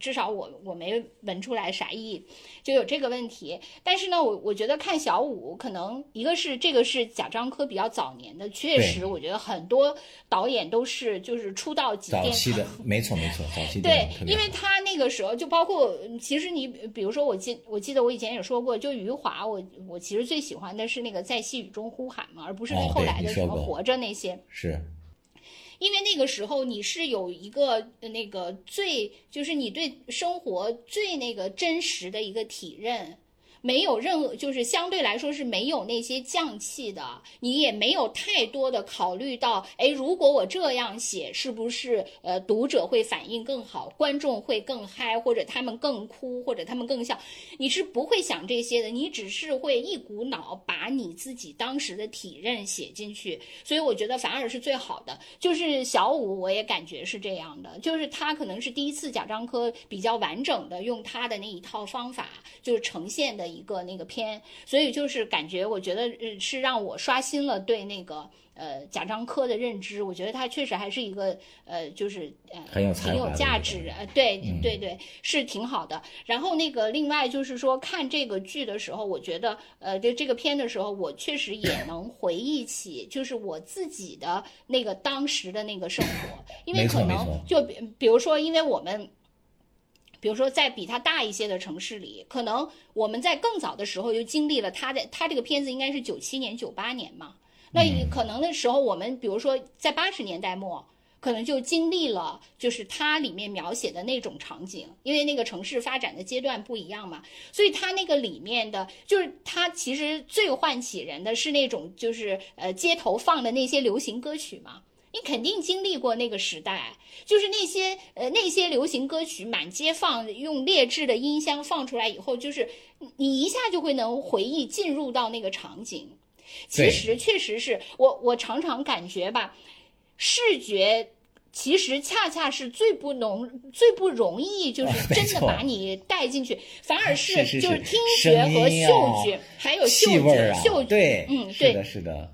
至少我我没闻出来啥意，就有这个问题。但是呢，我我觉得看小五，可能一个是这个是贾樟柯比较早年的，确实，我觉得很多导演都是就是出道即早期的，没错没错，早期对，因为他。那个时候就包括，其实你比如说，我记我记得我以前也说过，就余华，我我其实最喜欢的是那个在细雨中呼喊嘛，而不是后来的什么活着那些。是，因为那个时候你是有一个那个最，就是你对生活最那个真实的一个体认。没有任何，就是相对来说是没有那些匠气的，你也没有太多的考虑到，哎，如果我这样写，是不是呃读者会反应更好，观众会更嗨，或者他们更哭，或者他们更笑，你是不会想这些的，你只是会一股脑把你自己当时的体认写进去，所以我觉得反而是最好的。就是小五，我也感觉是这样的，就是他可能是第一次贾樟柯比较完整的用他的那一套方法，就是呈现的。一个那个片，所以就是感觉，我觉得是让我刷新了对那个呃贾樟柯的认知。我觉得他确实还是一个呃，就是呃很有挺有价值呃，对对对，是挺好的。然后那个另外就是说看这个剧的时候，我觉得呃，就这个片的时候，我确实也能回忆起，就是我自己的那个当时的那个生活，因为可能就比比如说，因为我们。比如说，在比他大一些的城市里，可能我们在更早的时候就经历了他的他这个片子应该是九七年九八年嘛，那可能那时候我们比如说在八十年代末，可能就经历了就是它里面描写的那种场景，因为那个城市发展的阶段不一样嘛，所以它那个里面的就是它其实最唤起人的是那种就是呃街头放的那些流行歌曲嘛。你肯定经历过那个时代，就是那些呃那些流行歌曲满街放，用劣质的音箱放出来以后，就是你一下就会能回忆进入到那个场景。其实确实是我我常常感觉吧，视觉其实恰恰是最不能最不容易，就是真的把你带进去，反而是就是听觉和嗅觉还有嗅觉嗅觉，对，嗯，对，是的，是的。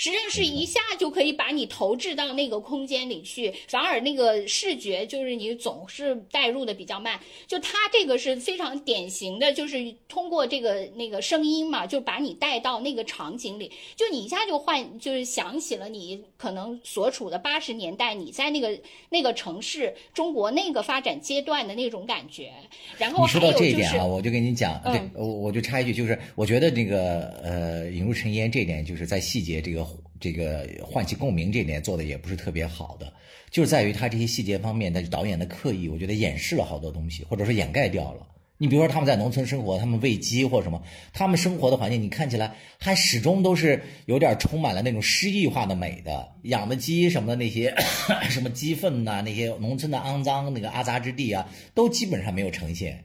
实际上是一下就可以把你投掷到那个空间里去，反而那个视觉就是你总是带入的比较慢。就他这个是非常典型的，就是通过这个那个声音嘛，就把你带到那个场景里，就你一下就换，就是想起了你可能所处的八十年代，你在那个那个城市，中国那个发展阶段的那种感觉。然后你说到这一点啊，我就跟你讲，对，我我就插一句，就是我觉得那个呃，引入尘烟这点，就是在细节这个。这个唤起共鸣这点做的也不是特别好的，就是在于他这些细节方面，他导演的刻意，我觉得掩饰了好多东西，或者说掩盖掉了。你比如说他们在农村生活，他们喂鸡或什么，他们生活的环境，你看起来还始终都是有点充满了那种诗意化的美的，养的鸡什么的那些什么鸡粪呐，那些农村的肮脏那个阿杂之地啊，都基本上没有呈现，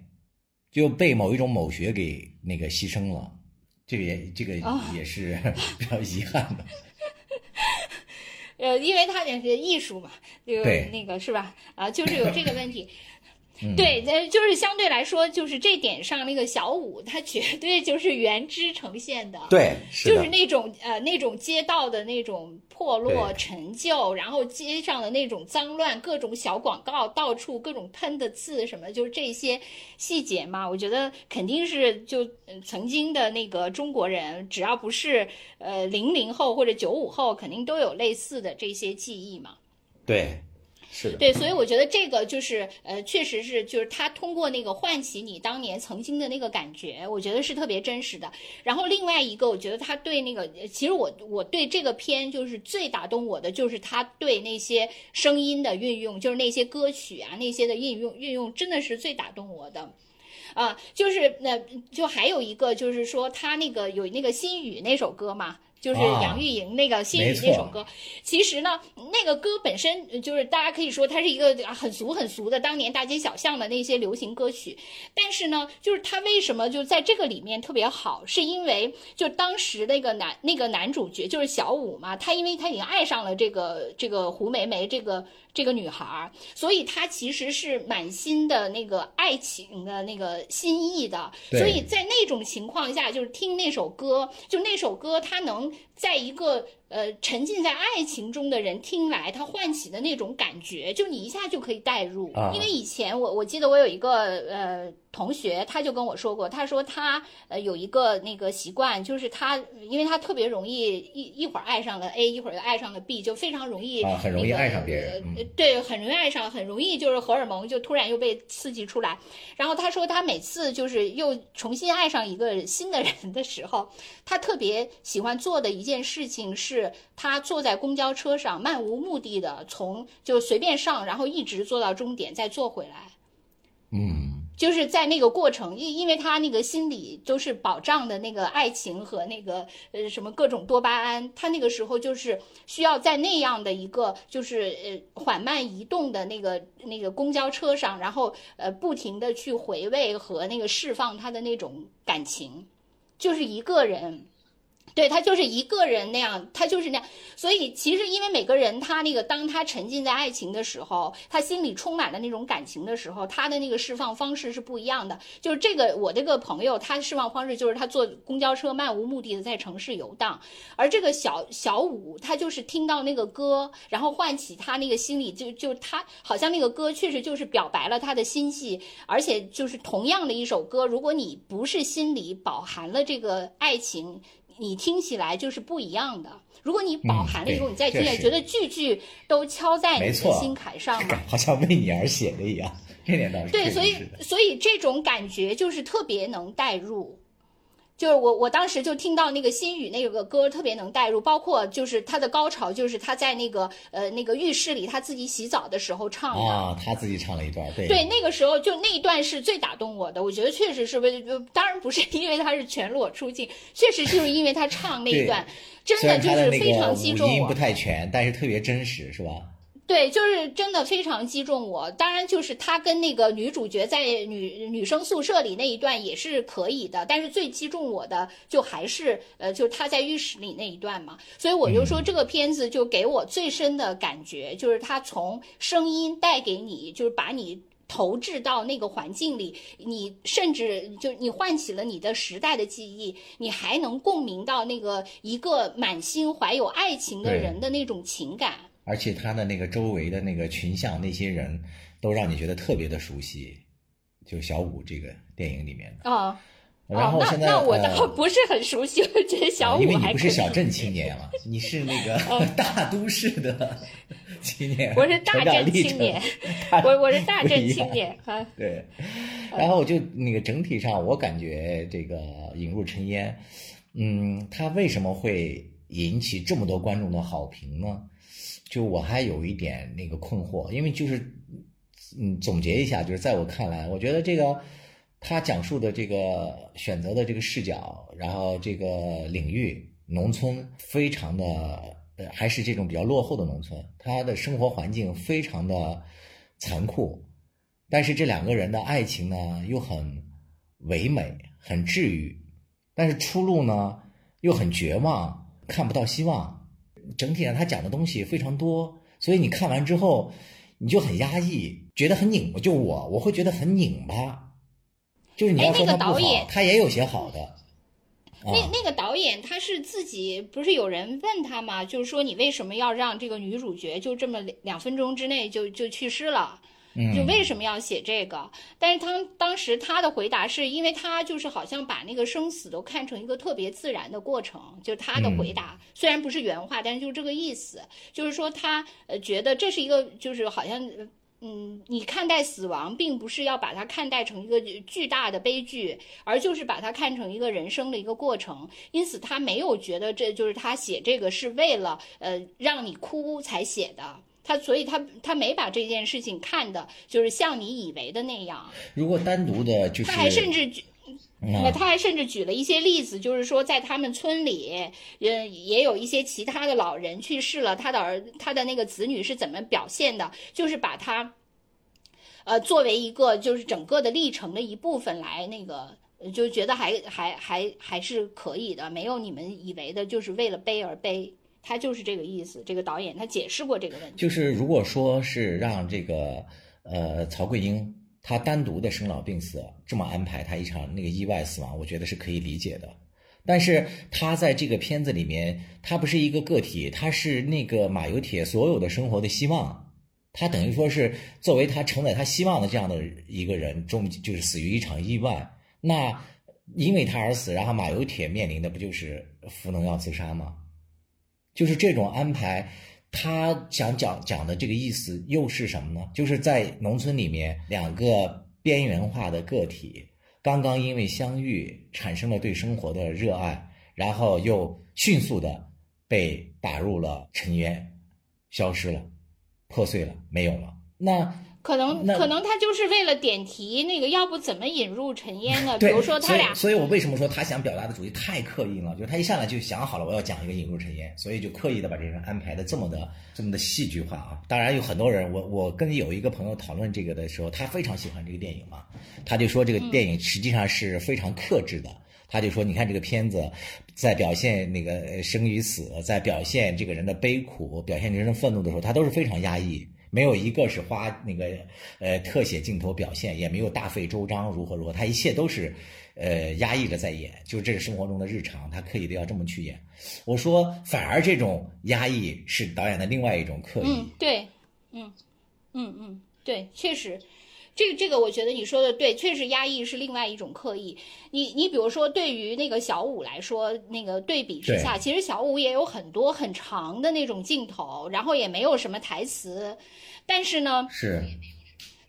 就被某一种某学给那个牺牲了。这个也这个也是比较遗憾的。呃，因为它也是艺术嘛，就那个是吧？啊，就是有这个问题。对，呃，就是相对来说，就是这点上，那个小五他绝对就是原汁呈现的，对，就是那种呃那种街道的那种破落陈旧，然后街上的那种脏乱，各种小广告，到处各种喷的字什么，就是这些细节嘛，我觉得肯定是就曾经的那个中国人，只要不是呃零零后或者九五后，肯定都有类似的这些记忆嘛，对。是对，所以我觉得这个就是呃，确实是就是他通过那个唤起你当年曾经的那个感觉，我觉得是特别真实的。然后另外一个，我觉得他对那个，其实我我对这个片就是最打动我的，就是他对那些声音的运用，就是那些歌曲啊那些的运用运用，真的是最打动我的。啊，就是那就还有一个就是说他那个有那个心语那首歌嘛。就是杨钰莹那个《心语》那首歌，其实呢，那个歌本身就是大家可以说它是一个很俗很俗的当年大街小巷的那些流行歌曲，但是呢，就是它为什么就在这个里面特别好，是因为就当时那个男那个男主角就是小五嘛，他因为他已经爱上了这个这个胡梅梅这个。这个女孩，所以他其实是满心的那个爱情的那个心意的。所以在那种情况下，就是听那首歌，就那首歌，他能 long 在一个。呃，沉浸在爱情中的人听来，他唤起的那种感觉，就你一下就可以代入。因为以前我我记得我有一个呃同学，他就跟我说过，他说他呃有一个那个习惯，就是他因为他特别容易一一会儿爱上了 A，一会儿又爱上了 B，就非常容易啊很容易爱上别人。对，很容易爱上，很容易就是荷尔蒙就突然又被刺激出来。然后他说他每次就是又重新爱上一个新的人的时候，他特别喜欢做的一件事情是。是他坐在公交车上，漫无目的的从就随便上，然后一直坐到终点，再坐回来。嗯，就是在那个过程，因因为他那个心里都是保障的那个爱情和那个呃什么各种多巴胺，他那个时候就是需要在那样的一个就是呃缓慢移动的那个那个公交车上，然后呃不停的去回味和那个释放他的那种感情，就是一个人。对他就是一个人那样，他就是那样。所以其实因为每个人他那个，当他沉浸在爱情的时候，他心里充满了那种感情的时候，他的那个释放方式是不一样的。就是这个我这个朋友，他释放方式就是他坐公交车漫无目的的在城市游荡，而这个小小五他就是听到那个歌，然后唤起他那个心里就就他好像那个歌确实就是表白了他的心系，而且就是同样的一首歌，如果你不是心里饱含了这个爱情。你听起来就是不一样的。如果你饱含了以后，你再听，觉得句句都敲在你的心坎上嘛，好像为你而写的一样。这点倒是对，所以所以这种感觉就是特别能代入。就是我，我当时就听到那个心语那个歌特别能带入，包括就是他的高潮，就是他在那个呃那个浴室里他自己洗澡的时候唱的啊，他自己唱了一段，对对，那个时候就那一段是最打动我的，我觉得确实是不，当然不是因为他是全裸出镜，确实就是因为他唱那一段，真的就是非常击中我。五音不太全，但是特别真实，是吧？对，就是真的非常击中我。当然，就是他跟那个女主角在女女生宿舍里那一段也是可以的，但是最击中我的就还是呃，就是他在浴室里那一段嘛。所以我就说这个片子就给我最深的感觉，就是他从声音带给你，就是把你投掷到那个环境里，你甚至就你唤起了你的时代的记忆，你还能共鸣到那个一个满心怀有爱情的人的那种情感。而且他的那个周围的那个群像，那些人都让你觉得特别的熟悉，就小五这个电影里面的啊。然后现在那我倒不是很熟悉，我觉得小五因为你不是小镇青年嘛，你是那个 大都市的青年。我是大镇青年，我我是大镇青年啊。对，然后就那个整体上，我感觉这个《引入尘烟》，嗯，它为什么会引起这么多观众的好评呢？就我还有一点那个困惑，因为就是，嗯，总结一下，就是在我看来，我觉得这个他讲述的这个选择的这个视角，然后这个领域，农村非常的，还是这种比较落后的农村，他的生活环境非常的残酷，但是这两个人的爱情呢又很唯美，很治愈，但是出路呢又很绝望，看不到希望。整体上，他讲的东西非常多，所以你看完之后，你就很压抑，觉得很拧巴。就我，我会觉得很拧巴。就是你要说他不好，他也有些好的。那那个导演他是自己不是有人问他吗？就是说你为什么要让这个女主角就这么两两分钟之内就就去世了？就为什么要写这个？但是他当时他的回答是因为他就是好像把那个生死都看成一个特别自然的过程。就他的回答虽然不是原话，但是就是这个意思，就是说他呃觉得这是一个就是好像嗯，你看待死亡并不是要把它看待成一个巨大的悲剧，而就是把它看成一个人生的一个过程。因此他没有觉得这就是他写这个是为了呃让你哭才写的。他所以，他他没把这件事情看的，就是像你以为的那样。如果单独的，就是他还甚至他还甚至举了一些例子，就是说在他们村里，嗯，也有一些其他的老人去世了，他的儿他的那个子女是怎么表现的，就是把他，呃，作为一个就是整个的历程的一部分来那个，就觉得还还还还是可以的，没有你们以为的就是为了悲而悲。他就是这个意思。这个导演他解释过这个问题，就是如果说是让这个呃曹桂英她单独的生老病死这么安排，她一场那个意外死亡，我觉得是可以理解的。但是她在这个片子里面，她不是一个个体，她是那个马有铁所有的生活的希望。他等于说是作为他承载他希望的这样的一个人，终就是死于一场意外。那因为他而死，然后马有铁面临的不就是服农药自杀吗？就是这种安排，他想讲讲的这个意思又是什么呢？就是在农村里面，两个边缘化的个体刚刚因为相遇产生了对生活的热爱，然后又迅速的被打入了尘烟，消失了。破碎了，没有了。那可能可能他就是为了点题，那个要不怎么引入陈烟呢？比如说他俩，所以我为什么说他想表达的主题太刻意了？就是他一上来就想好了，我要讲一个引入陈烟，所以就刻意的把这人安排的这么的这么的戏剧化啊。当然有很多人，我我跟有一个朋友讨论这个的时候，他非常喜欢这个电影嘛，他就说这个电影实际上是非常克制的。他就说，你看这个片子，在表现那个生与死，在表现这个人的悲苦，表现人的愤怒的时候，他都是非常压抑。没有一个是花那个呃特写镜头表现，也没有大费周章如何如何，他一切都是呃压抑着在演，就是这是生活中的日常，他刻意的要这么去演。我说，反而这种压抑是导演的另外一种刻意。对，嗯，嗯嗯，对，确实。这个这个，我觉得你说的对，确实压抑是另外一种刻意。你你比如说，对于那个小五来说，那个对比之下，其实小五也有很多很长的那种镜头，然后也没有什么台词，但是呢，是，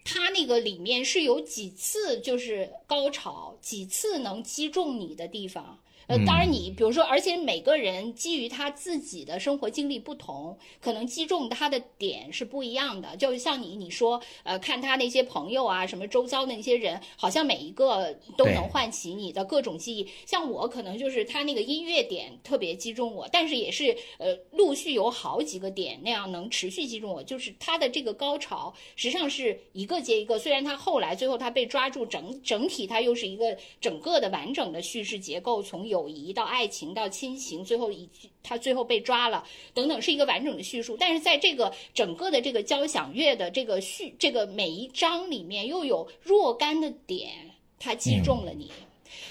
他那个里面是有几次就是高潮，几次能击中你的地方。呃，当然，你比如说，而且每个人基于他自己的生活经历不同，可能击中他的点是不一样的。就像你你说，呃，看他那些朋友啊，什么周遭的那些人，好像每一个都能唤起你的各种记忆。像我可能就是他那个音乐点特别击中我，但是也是呃陆续有好几个点那样能持续击中我。就是他的这个高潮实际上是一个接一个，虽然他后来最后他被抓住，整整体他又是一个整个的完整的叙事结构，从有。友谊到爱情到亲情，最后一他最后被抓了，等等，是一个完整的叙述。但是在这个整个的这个交响乐的这个序，这个每一章里面又有若干的点，它击中了你。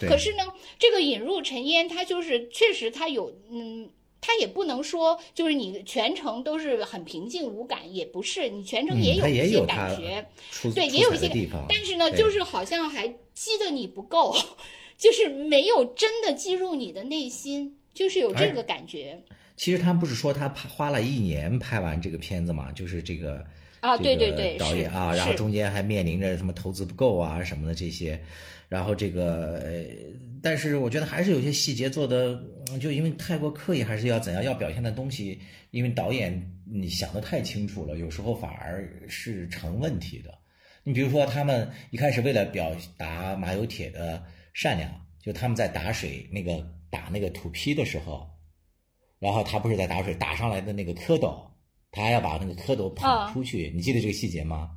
可是呢，这个引入尘烟，它就是确实它有，嗯，它也不能说就是你全程都是很平静无感，也不是，你全程也有一些感觉，对，也有一些。但是呢，就是好像还激得你不够。就是没有真的进入你的内心，就是有这个感觉。其实他不是说他花了一年拍完这个片子嘛，就是这个啊，对对对，导演啊，然后中间还面临着什么投资不够啊什么的这些，然后这个，但是我觉得还是有些细节做的，就因为太过刻意，还是要怎样要表现的东西，因为导演你想的太清楚了，有时候反而是成问题的。你比如说他们一开始为了表达马有铁的。善良，就他们在打水那个打那个土坯的时候，然后他不是在打水打上来的那个蝌蚪，他还要把那个蝌蚪捧出去，你记得这个细节吗？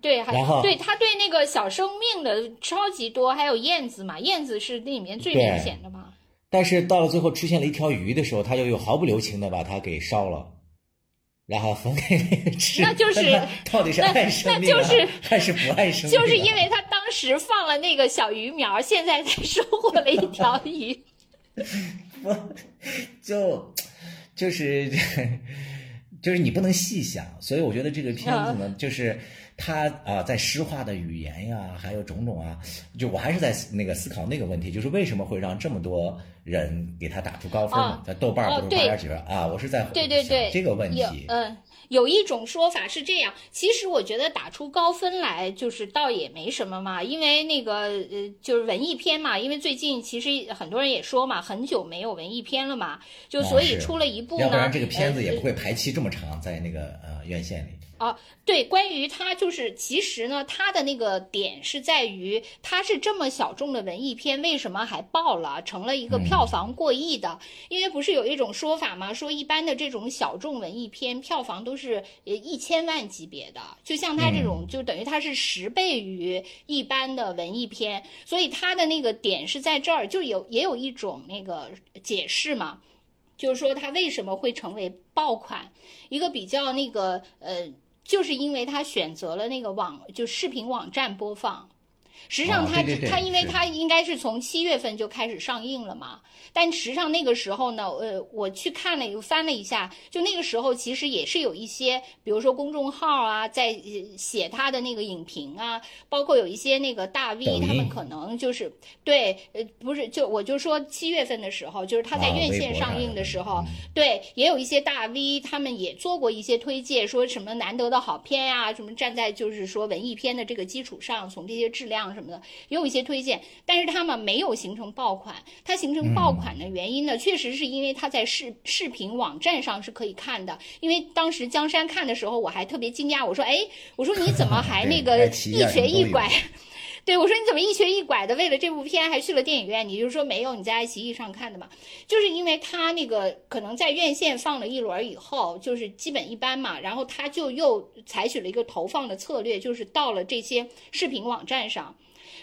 对，然后对他对那个小生命的超级多，还有燕子嘛，燕子是那里面最明显的嘛。但是到了最后出现了一条鱼的时候，他就又毫不留情的把它给烧了。然后分给那个吃，那就是 到底是爱生命还是不爱生命？就是因为他当时放了那个小鱼苗，现在才收获了一条鱼。我就就是就是你不能细想，所以我觉得这个片子呢，就是他啊，在诗化的语言呀，还有种种啊，就我还是在那个思考那个问题，就是为什么会让这么多人给他打出高分嘛？在豆瓣不是八点几分啊？我是在对对对这个问题，嗯。有一种说法是这样，其实我觉得打出高分来就是倒也没什么嘛，因为那个呃就是文艺片嘛，因为最近其实很多人也说嘛，很久没有文艺片了嘛，就所以出了一部呢，要不然这个片子也不会排期这么长在那个呃院线里。啊，对，关于它就是，其实呢，它的那个点是在于，它是这么小众的文艺片，为什么还爆了，成了一个票房过亿的？因为不是有一种说法吗？说一般的这种小众文艺片票房都是呃一千万级别的，就像它这种，就等于它是十倍于一般的文艺片，所以它的那个点是在这儿，就有也有一种那个解释嘛。就是说它为什么会成为爆款，一个比较那个呃，就是因为它选择了那个网就视频网站播放。实际上，它它因为它应该是从七月份就开始上映了嘛。但实际上那个时候呢，呃，我去看了又翻了一下，就那个时候其实也是有一些，比如说公众号啊，在写他的那个影评啊，包括有一些那个大 V，他们可能就是对，呃，不是，就我就说七月份的时候，就是他在院线上映的时候，对，也有一些大 V，他们也做过一些推介，说什么难得的好片呀，什么站在就是说文艺片的这个基础上，从这些质量。什么的也有一些推荐，但是他们没有形成爆款。它形成爆款的原因呢，确实是因为它在视视频网站上是可以看的。因为当时江山看的时候，我还特别惊讶，我说：“哎，我说你怎么 还那个一瘸一拐？” 对我说：“你怎么一瘸一拐的？为了这部片还去了电影院？你就说没有，你在爱奇艺上看的嘛？就是因为他那个可能在院线放了一轮以后，就是基本一般嘛，然后他就又采取了一个投放的策略，就是到了这些视频网站上。”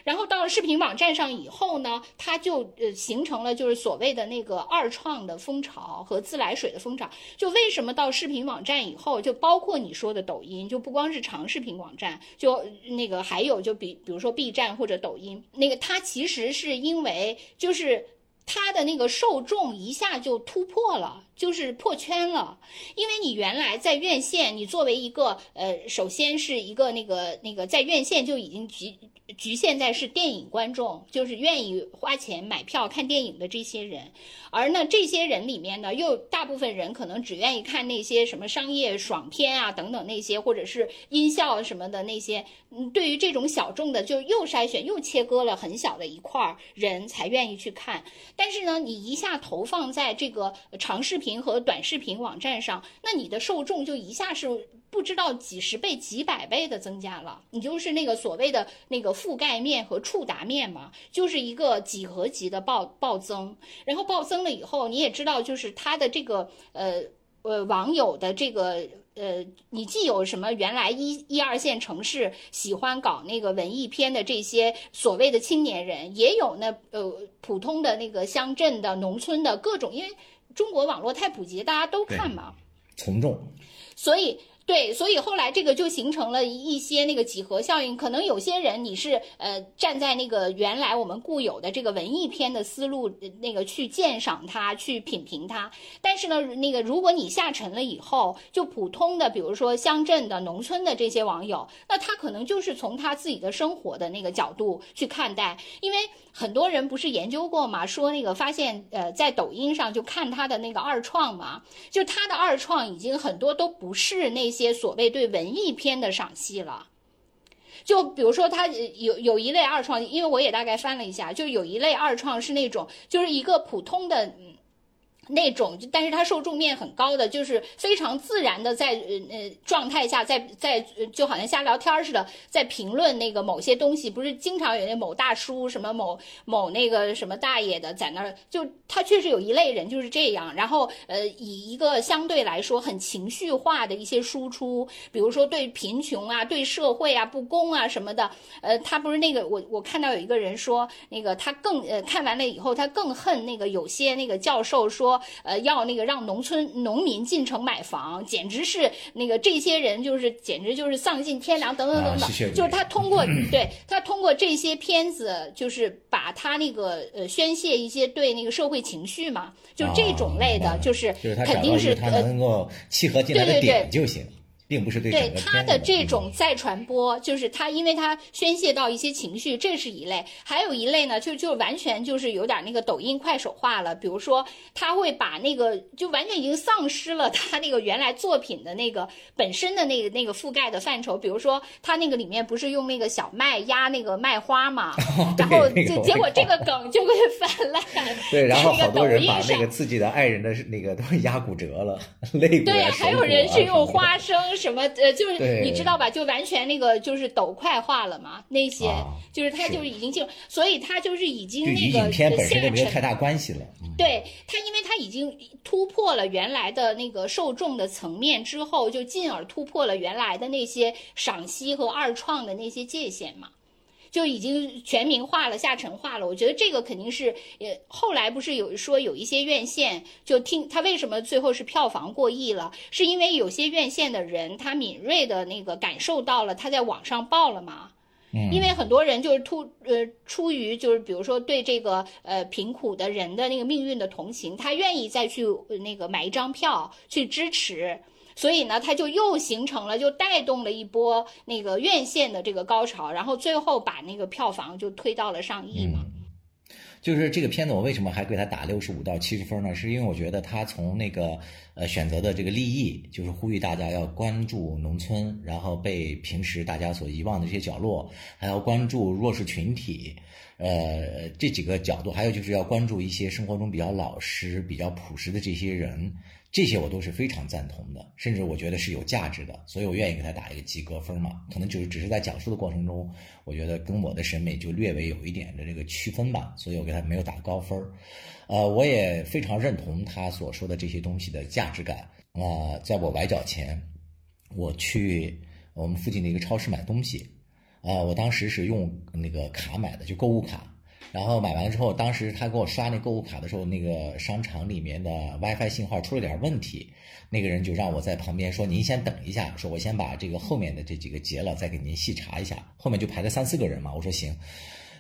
然后到了视频网站上以后呢，它就呃形成了就是所谓的那个二创的风潮和自来水的风潮。就为什么到视频网站以后，就包括你说的抖音，就不光是长视频网站，就那个还有就比比如说 B 站或者抖音，那个它其实是因为就是它的那个受众一下就突破了。就是破圈了，因为你原来在院线，你作为一个呃，首先是一个那个那个在院线就已经局局限在是电影观众，就是愿意花钱买票看电影的这些人，而呢这些人里面呢，又大部分人可能只愿意看那些什么商业爽片啊等等那些，或者是音效什么的那些，嗯，对于这种小众的，就又筛选又切割了很小的一块人才愿意去看，但是呢，你一下投放在这个长视频。频和短视频网站上，那你的受众就一下是不知道几十倍、几百倍的增加了。你就是那个所谓的那个覆盖面和触达面嘛，就是一个几何级的暴暴增。然后暴增了以后，你也知道，就是它的这个呃呃网友的这个呃，你既有什么原来一一二线城市喜欢搞那个文艺片的这些所谓的青年人，也有那呃普通的那个乡镇的、农村的各种，因为。中国网络太普及，大家都看嘛，从众，所以。对，所以后来这个就形成了一些那个几何效应。可能有些人你是呃站在那个原来我们固有的这个文艺片的思路那个去鉴赏它、去品评它。但是呢，那个如果你下沉了以后，就普通的比如说乡镇的、农村的这些网友，那他可能就是从他自己的生活的那个角度去看待。因为很多人不是研究过嘛，说那个发现呃在抖音上就看他的那个二创嘛，就他的二创已经很多都不是那。些所谓对文艺片的赏析了，就比如说他有有一类二创，因为我也大概翻了一下，就有一类二创是那种就是一个普通的。那种，但是它受众面很高的，就是非常自然的在呃呃状态下，在在就好像瞎聊天似的，在评论那个某些东西，不是经常有那某大叔什么某某那个什么大爷的在那儿，就他确实有一类人就是这样，然后呃以一个相对来说很情绪化的一些输出，比如说对贫穷啊、对社会啊、不公啊什么的，呃他不是那个我我看到有一个人说那个他更呃看完了以后他更恨那个有些那个教授说。呃，要那个让农村农民进城买房，简直是那个这些人就是简直就是丧尽天良等等等等，就是他通过 对他通过这些片子，就是把他那个呃宣泄一些对那个社会情绪嘛，就这种类的，就是肯定是他能够契合进来的点就行。并不是对对他的这种再传播，就是他，因为他宣泄到一些情绪，这是一类；还有一类呢，就就完全就是有点那个抖音快手化了。比如说，他会把那个就完全已经丧失了他那个原来作品的那个本身的那个那个覆盖的范畴。比如说，他那个里面不是用那个小麦压那个麦花嘛，然后就结果这个梗就会泛滥。对，然后好多人把那个自己的爱人的那个都压骨折了，肋骨对，还有人是用花生。什么呃，就是你知道吧？就完全那个就是抖快化了嘛，那些就是他就是已经进，所以他就是已经那个下沉没有太大关系了。对他，因为他已经突破了原来的那个受众的层面之后，就进而突破了原来的那些赏析和二创的那些界限嘛。就已经全民化了、下沉化了。我觉得这个肯定是，呃，后来不是有说有一些院线就听他为什么最后是票房过亿了，是因为有些院线的人他敏锐的那个感受到了，他在网上爆了嘛。因为很多人就是突呃出于就是比如说对这个呃贫苦的人的那个命运的同情，他愿意再去那个买一张票去支持，所以呢他就又形成了就带动了一波那个院线的这个高潮，然后最后把那个票房就推到了上亿嘛。就是这个片子，我为什么还给他打六十五到七十分呢？是因为我觉得他从那个呃选择的这个立意，就是呼吁大家要关注农村，然后被平时大家所遗忘的这些角落，还要关注弱势群体，呃这几个角度，还有就是要关注一些生活中比较老实、比较朴实的这些人。这些我都是非常赞同的，甚至我觉得是有价值的，所以我愿意给他打一个及格分嘛。可能就是只是在讲述的过程中，我觉得跟我的审美就略微有一点的这个区分吧，所以我给他没有打高分呃，我也非常认同他所说的这些东西的价值感。啊，在我崴脚前，我去我们附近的一个超市买东西，啊，我当时是用那个卡买的，就购物卡。然后买完了之后，当时他给我刷那购物卡的时候，那个商场里面的 WiFi 信号出了点问题，那个人就让我在旁边说：“您先等一下，说我先把这个后面的这几个结了，再给您细查一下。”后面就排了三四个人嘛，我说行。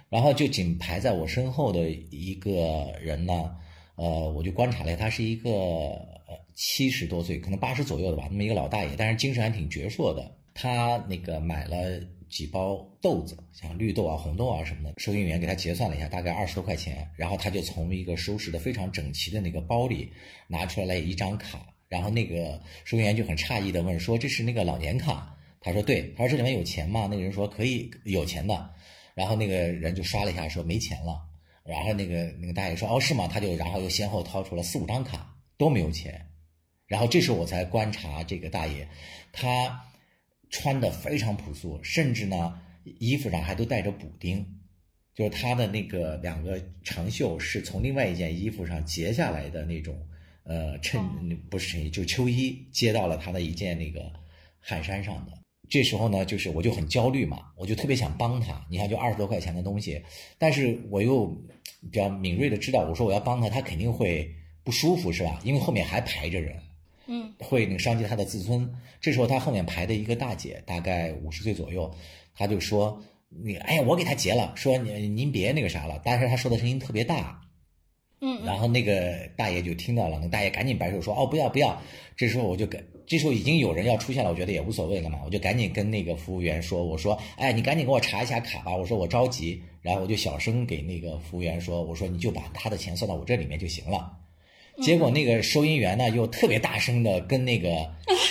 然后就仅排在我身后的一个人呢，呃，我就观察了，他是一个呃七十多岁，可能八十左右的吧，那么一个老大爷，但是精神还挺矍铄的。他那个买了。几包豆子，像绿豆啊、红豆啊什么的，收银员给他结算了一下，大概二十多块钱。然后他就从一个收拾的非常整齐的那个包里拿出来一张卡，然后那个收银员就很诧异的问说：“这是那个老年卡？”他说：“对。”他说：“这里面有钱吗？”那个人说：“可以，有钱的。”然后那个人就刷了一下说：“没钱了。”然后那个那个大爷说：“哦，是吗？”他就然后又先后掏出了四五张卡，都没有钱。然后这时候我才观察这个大爷，他。穿的非常朴素，甚至呢，衣服上还都带着补丁，就是他的那个两个长袖是从另外一件衣服上截下来的那种，呃，衬不是衬衣，就秋衣，接到了他的一件那个汗衫上的。这时候呢，就是我就很焦虑嘛，我就特别想帮他。你看，就二十多块钱的东西，但是我又比较敏锐的知道，我说我要帮他，他肯定会不舒服，是吧？因为后面还排着人。嗯，会那个伤及他的自尊。这时候他后面排的一个大姐，大概五十岁左右，她就说：“你哎呀，我给他结了。”说您您别那个啥了。但是他说的声音特别大，嗯，然后那个大爷就听到了，那大爷赶紧摆手说：“哦，不要不要。”这时候我就跟，这时候已经有人要出现了，我觉得也无所谓了嘛，我就赶紧跟那个服务员说：“我说，哎，你赶紧给我查一下卡吧。”我说我着急，然后我就小声给那个服务员说：“我说你就把他的钱算到我这里面就行了。”结果那个收银员呢，又特别大声的跟那个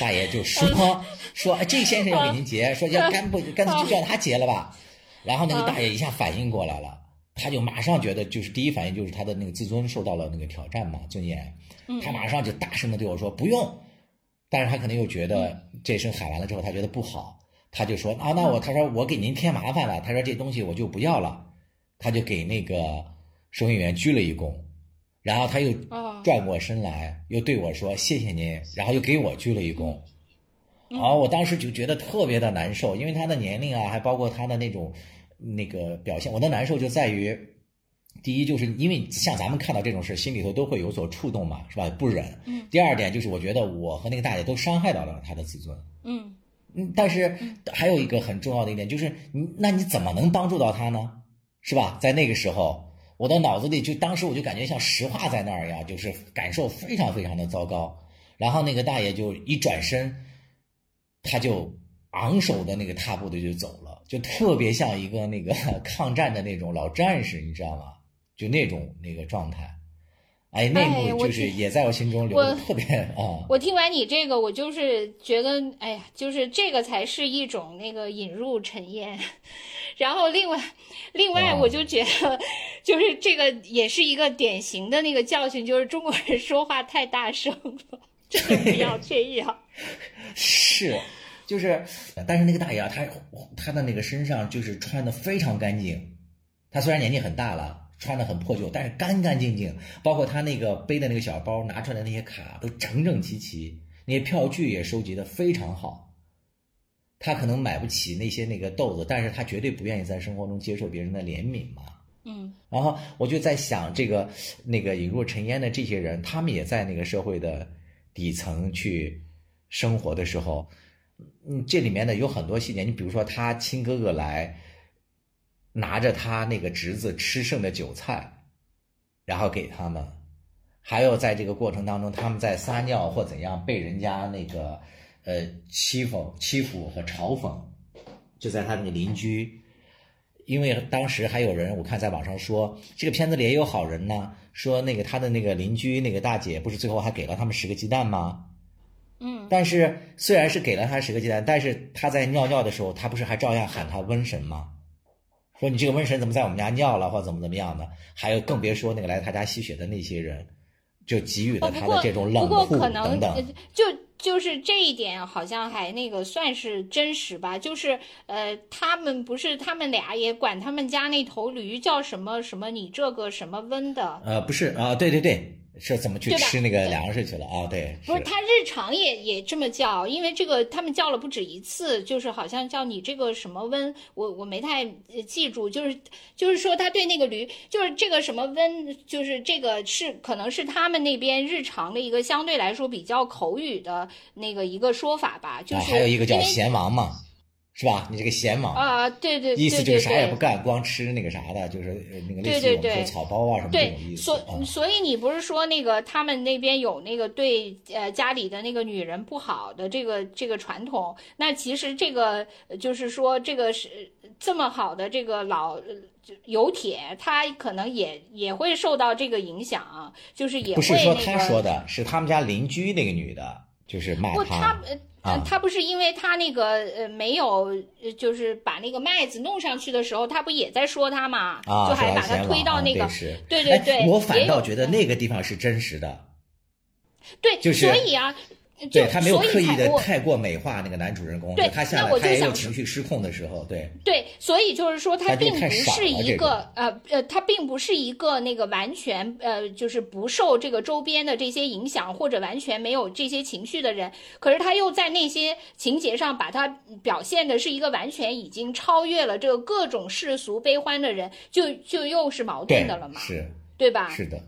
大爷就说 说，哎，这先生要给您结，说要干不干脆就叫他结了吧。然后那个大爷一下反应过来了，他就马上觉得就是第一反应就是他的那个自尊受到了那个挑战嘛，尊严。他马上就大声的对我说不用，但是他可能又觉得这声喊完了之后他觉得不好，他就说啊，那我他说我给您添麻烦了，他说这东西我就不要了，他就给那个收银员鞠了一躬。然后他又转过身来，又对我说：“谢谢您。”然后又给我鞠了一躬。哦，我当时就觉得特别的难受，因为他的年龄啊，还包括他的那种那个表现，我的难受就在于，第一就是因为像咱们看到这种事，心里头都会有所触动嘛，是吧？不忍。嗯。第二点就是我觉得我和那个大姐都伤害到了他的自尊。嗯。嗯，但是还有一个很重要的一点就是，你那你怎么能帮助到他呢？是吧？在那个时候。我的脑子里就当时我就感觉像石化在那儿一样，就是感受非常非常的糟糕。然后那个大爷就一转身，他就昂首的那个踏步的就走了，就特别像一个那个 抗战的那种老战士，你知道吗？就那种那个状态。哎，那幕就是也在我心中留特别啊。我听完你这个，我就是觉得，哎呀，就是这个才是一种那个引入尘烟。然后另外，另外我就觉得，就是这个也是一个典型的那个教训，就是中国人说话太大声了，真的不要这样。是，就是，但是那个大爷啊，他他的那个身上就是穿的非常干净，他虽然年纪很大了。穿的很破旧，但是干干净净，包括他那个背的那个小包拿出来的那些卡都整整齐齐，那些票据也收集的非常好。他可能买不起那些那个豆子，但是他绝对不愿意在生活中接受别人的怜悯嘛。嗯，然后我就在想，这个那个隐入尘烟的这些人，他们也在那个社会的底层去生活的时候，嗯，这里面呢有很多细节。你比如说，他亲哥哥来拿着他那个侄子吃剩的韭菜，然后给他们。还有在这个过程当中，他们在撒尿或怎样被人家那个呃欺负、欺负和嘲讽，就在他那个邻居，因为当时还有人我看在网上说，这个片子里也有好人呢，说那个他的那个邻居那个大姐不是最后还给了他们十个鸡蛋吗？嗯，但是虽然是给了他十个鸡蛋，但是他在尿尿的时候，他不是还照样喊他瘟神吗？说你这个瘟神怎么在我们家尿了，或者怎么怎么样的？还有更别说那个来他家吸血的那些人。就给予了他的这种冷酷等等，就就是这一点好像还那个算是真实吧。就是呃，他们不是他们俩也管他们家那头驴叫什么什么，你这个什么瘟的？呃，不是啊，对对对。是怎么去吃那个粮食去了啊？对，不是他日常也也这么叫，因为这个他们叫了不止一次，就是好像叫你这个什么温，我我没太记住，就是就是说他对那个驴，就是这个什么温，就是这个是可能是他们那边日常的一个相对来说比较口语的那个一个说法吧，就是还有一个叫贤王嘛。是吧？你这个闲忙啊，对对，意思就是啥也不干，光吃那个啥的，就是那个类似我们说草包啊什么这种意思。所所以你不是说那个他们那边有那个对呃家里的那个女人不好的这个这个传统？那其实这个就是说这个是这么好的这个老有铁，他可能也也会受到这个影响，就是也不是说他说的是他们家邻居那个女的，就是骂他。他不是因为他那个呃没有，就是把那个麦子弄上去的时候，他不也在说他嘛？就还把他推到那个，对对对，我反倒觉得那个地方是真实的。对，就是所以啊。对他没有刻意的太过美化那个男主人公，对他下来他也有情绪失控的时候，对对，所以就是说他并不是一个呃呃，他并不是一个那个完全呃就是不受这个周边的这些影响或者完全没有这些情绪的人，可是他又在那些情节上把他表现的是一个完全已经超越了这个各种世俗悲欢的人，就就又是矛盾的了嘛，是，对吧？是的，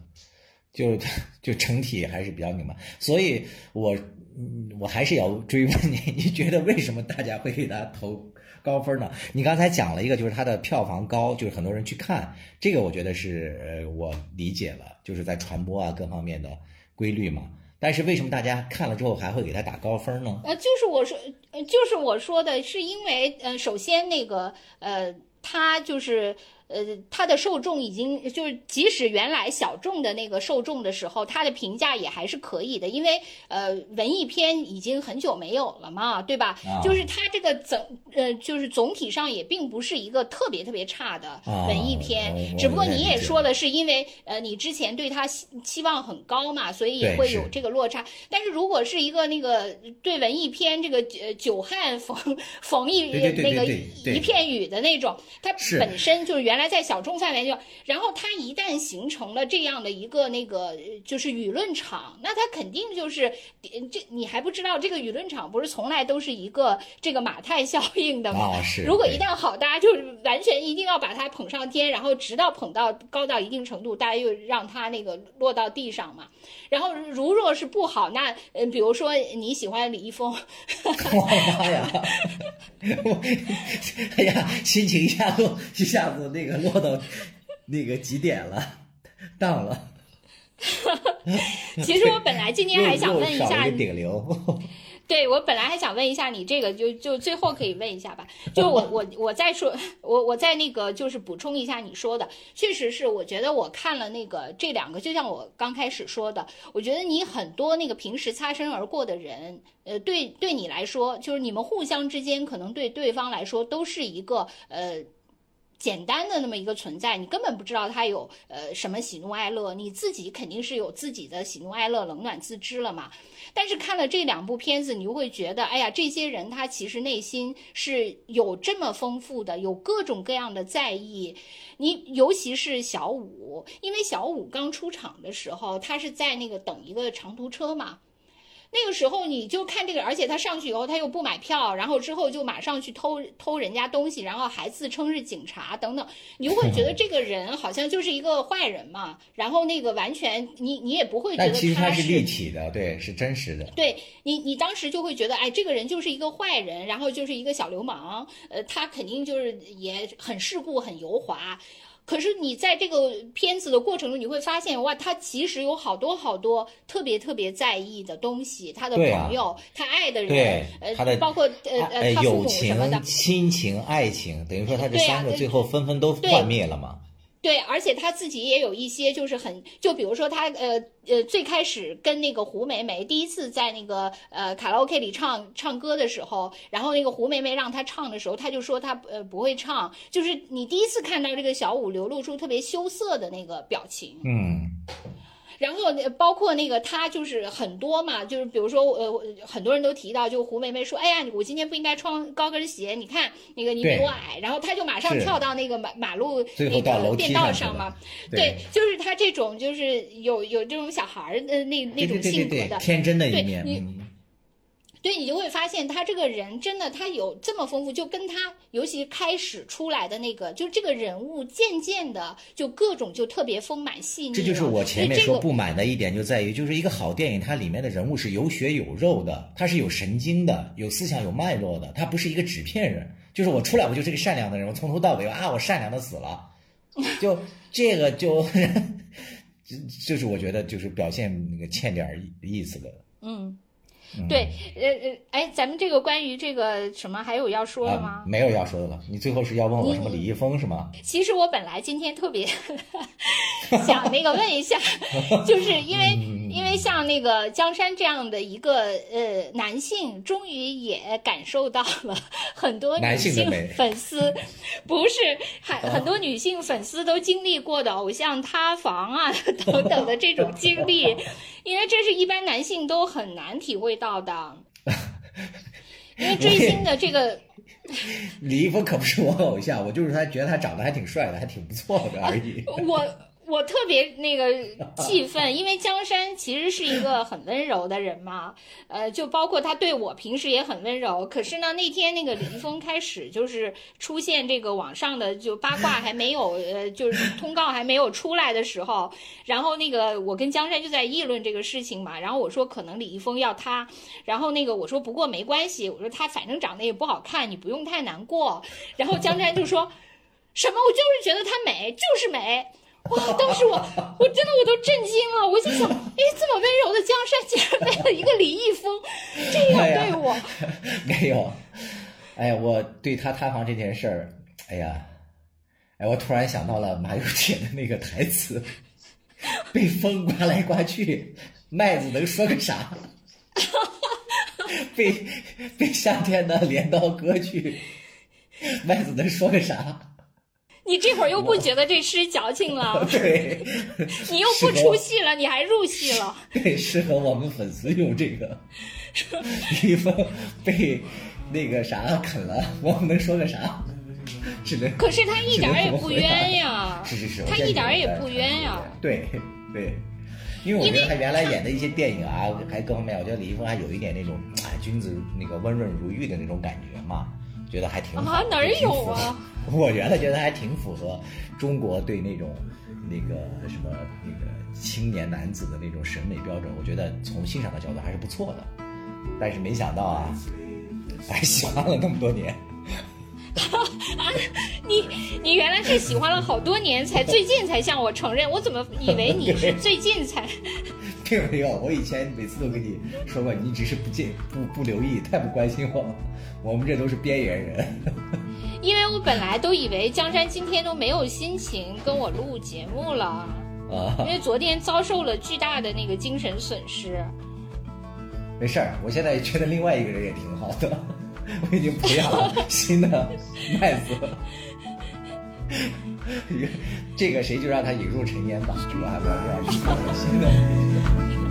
就 就整体还是比较拧巴，所以我。嗯，我还是要追问你，你觉得为什么大家会给他投高分呢？你刚才讲了一个，就是它的票房高，就是很多人去看，这个我觉得是呃我理解了，就是在传播啊各方面的规律嘛。但是为什么大家看了之后还会给他打高分呢？呃，就是我说，就是我说的是因为呃，首先那个呃，他就是。呃，它的受众已经就是，即使原来小众的那个受众的时候，它的评价也还是可以的，因为呃，文艺片已经很久没有了嘛，对吧？就是它这个整呃，就是总体上也并不是一个特别特别差的文艺片，只不过你也说的是因为呃，你之前对他期望很高嘛，所以也会有这个落差。但是如果是一个那个对文艺片这个呃久旱逢 逢一那个一片雨的那种，它本身就是原。来在小众范围就，然后它一旦形成了这样的一个那个就是舆论场，那它肯定就是这你还不知道这个舆论场不是从来都是一个这个马太效应的吗？如果一旦好，大家就完全一定要把它捧上天，然后直到捧到高到一定程度，大家又让它那个落到地上嘛。然后如若是不好，那嗯，比如说你喜欢李易峰 我妈呀，我哎呀，心情一下子一下子那个。落到那个几点了？当了。其实我本来今天还想问一下顶流。对我本来还想问一下你这个，就就最后可以问一下吧。就我 我我再说，我我再那个就是补充一下你说的，确实是我觉得我看了那个这两个，就像我刚开始说的，我觉得你很多那个平时擦身而过的人，呃，对对你来说，就是你们互相之间可能对对方来说都是一个呃。简单的那么一个存在，你根本不知道他有呃什么喜怒哀乐，你自己肯定是有自己的喜怒哀乐，冷暖自知了嘛。但是看了这两部片子，你就会觉得，哎呀，这些人他其实内心是有这么丰富的，有各种各样的在意。你尤其是小五，因为小五刚出场的时候，他是在那个等一个长途车嘛。那个时候你就看这个，而且他上去以后他又不买票，然后之后就马上去偷偷人家东西，然后还自称是警察等等，你就会觉得这个人好像就是一个坏人嘛。然后那个完全你你也不会觉得他是立体的，对，是真实的。对你你当时就会觉得，哎，这个人就是一个坏人，然后就是一个小流氓，呃，他肯定就是也很世故、很油滑。可是你在这个片子的过程中，你会发现，哇，他其实有好多好多特别特别在意的东西，他的朋友，他爱的人，呃，包括呃呃，他父母什么的，亲情、爱情，等于说他这三个最后纷纷都幻灭了嘛。对，而且他自己也有一些，就是很，就比如说他，呃呃，最开始跟那个胡梅梅第一次在那个呃卡拉 OK 里唱唱歌的时候，然后那个胡梅梅让他唱的时候，他就说他呃不会唱，就是你第一次看到这个小五流露出特别羞涩的那个表情，嗯。然后包括那个他就是很多嘛，就是比如说呃很多人都提到，就胡梅梅说，哎呀，我今天不应该穿高跟鞋，你看那个你比我矮，然后他就马上跳到那个马马路那个便道上嘛，对，就是他这种就是有有这种小孩儿的那那种性格的。天真的一面。所以你就会发现，他这个人真的，他有这么丰富，就跟他尤其开始出来的那个，就这个人物渐渐的就各种就特别丰满细腻。这就是我前面说不满的一点，就在于就是一个好电影，它里面的人物是有血有肉的，他是有神经的，有思想有脉络的，他不是一个纸片人。就是我出来我就是个善良的人，我从头到尾啊我善良的死了，就 这个就 就是我觉得就是表现那个欠点意思的。嗯。对，呃呃，哎，咱们这个关于这个什么还有要说的吗？没有要说的了。你最后是要问我什么李易峰是吗？其实我本来今天特别 想那个问一下，就是因为因为像那个江山这样的一个呃男性，终于也感受到了 很多女性粉丝，不是很很多女性粉丝都经历过的偶像塌房啊 等等的这种经历。因为这是一般男性都很难体会到的，因为追星的这个，李易峰可不是我偶像，我就是他觉得他长得还挺帅的，还挺不错的而已。我。我特别那个气愤，因为江山其实是一个很温柔的人嘛，呃，就包括他对我平时也很温柔。可是呢，那天那个李易峰开始就是出现这个网上的就八卦还没有呃，就是通告还没有出来的时候，然后那个我跟江山就在议论这个事情嘛，然后我说可能李易峰要他，然后那个我说不过没关系，我说他反正长得也不好看，你不用太难过。然后江山就说什么我就是觉得她美，就是美。哇！当时我我真的我都震惊了，我就想，哎，这么温柔的江山，竟然为了一个李易峰这样对我。没有，哎呀，我对他塌房这件事儿，哎呀，哎，我突然想到了马友铁的那个台词：“ 被风刮来刮去，麦子能说个啥？”被被夏天的镰刀割去，麦子能说个啥？你这会儿又不觉得这诗矫情了？对，你又不出戏了，你还入戏了？对，适合我们粉丝用这个。李易峰被那个啥啃了，我们能说个啥？只能。可是他一点也不冤呀！是是是，他一点也不冤呀！对对，因为我觉得他原来演的一些电影啊，还各方面，我觉得李易峰还有一点那种哎君子那个温润如玉的那种感觉嘛，觉得还挺啊哪儿有啊？我原来觉得还挺符合中国对那种那个什么那个青年男子的那种审美标准，我觉得从欣赏的角度还是不错的。但是没想到啊，还喜欢了那么多年。啊，你你原来是喜欢了好多年，才最近才向我承认，我怎么以为你是最近才？并没有，我以前每次都跟你说过，你只是不见不不留意，太不关心我了。我们这都是边缘人。因为我本来都以为江山今天都没有心情跟我录节目了啊，因为昨天遭受了巨大的那个精神损失。没事儿，我现在觉得另外一个人也挺好的，我已经培养了新的 麦子。这个谁就让他引入尘烟吧我还蛮新的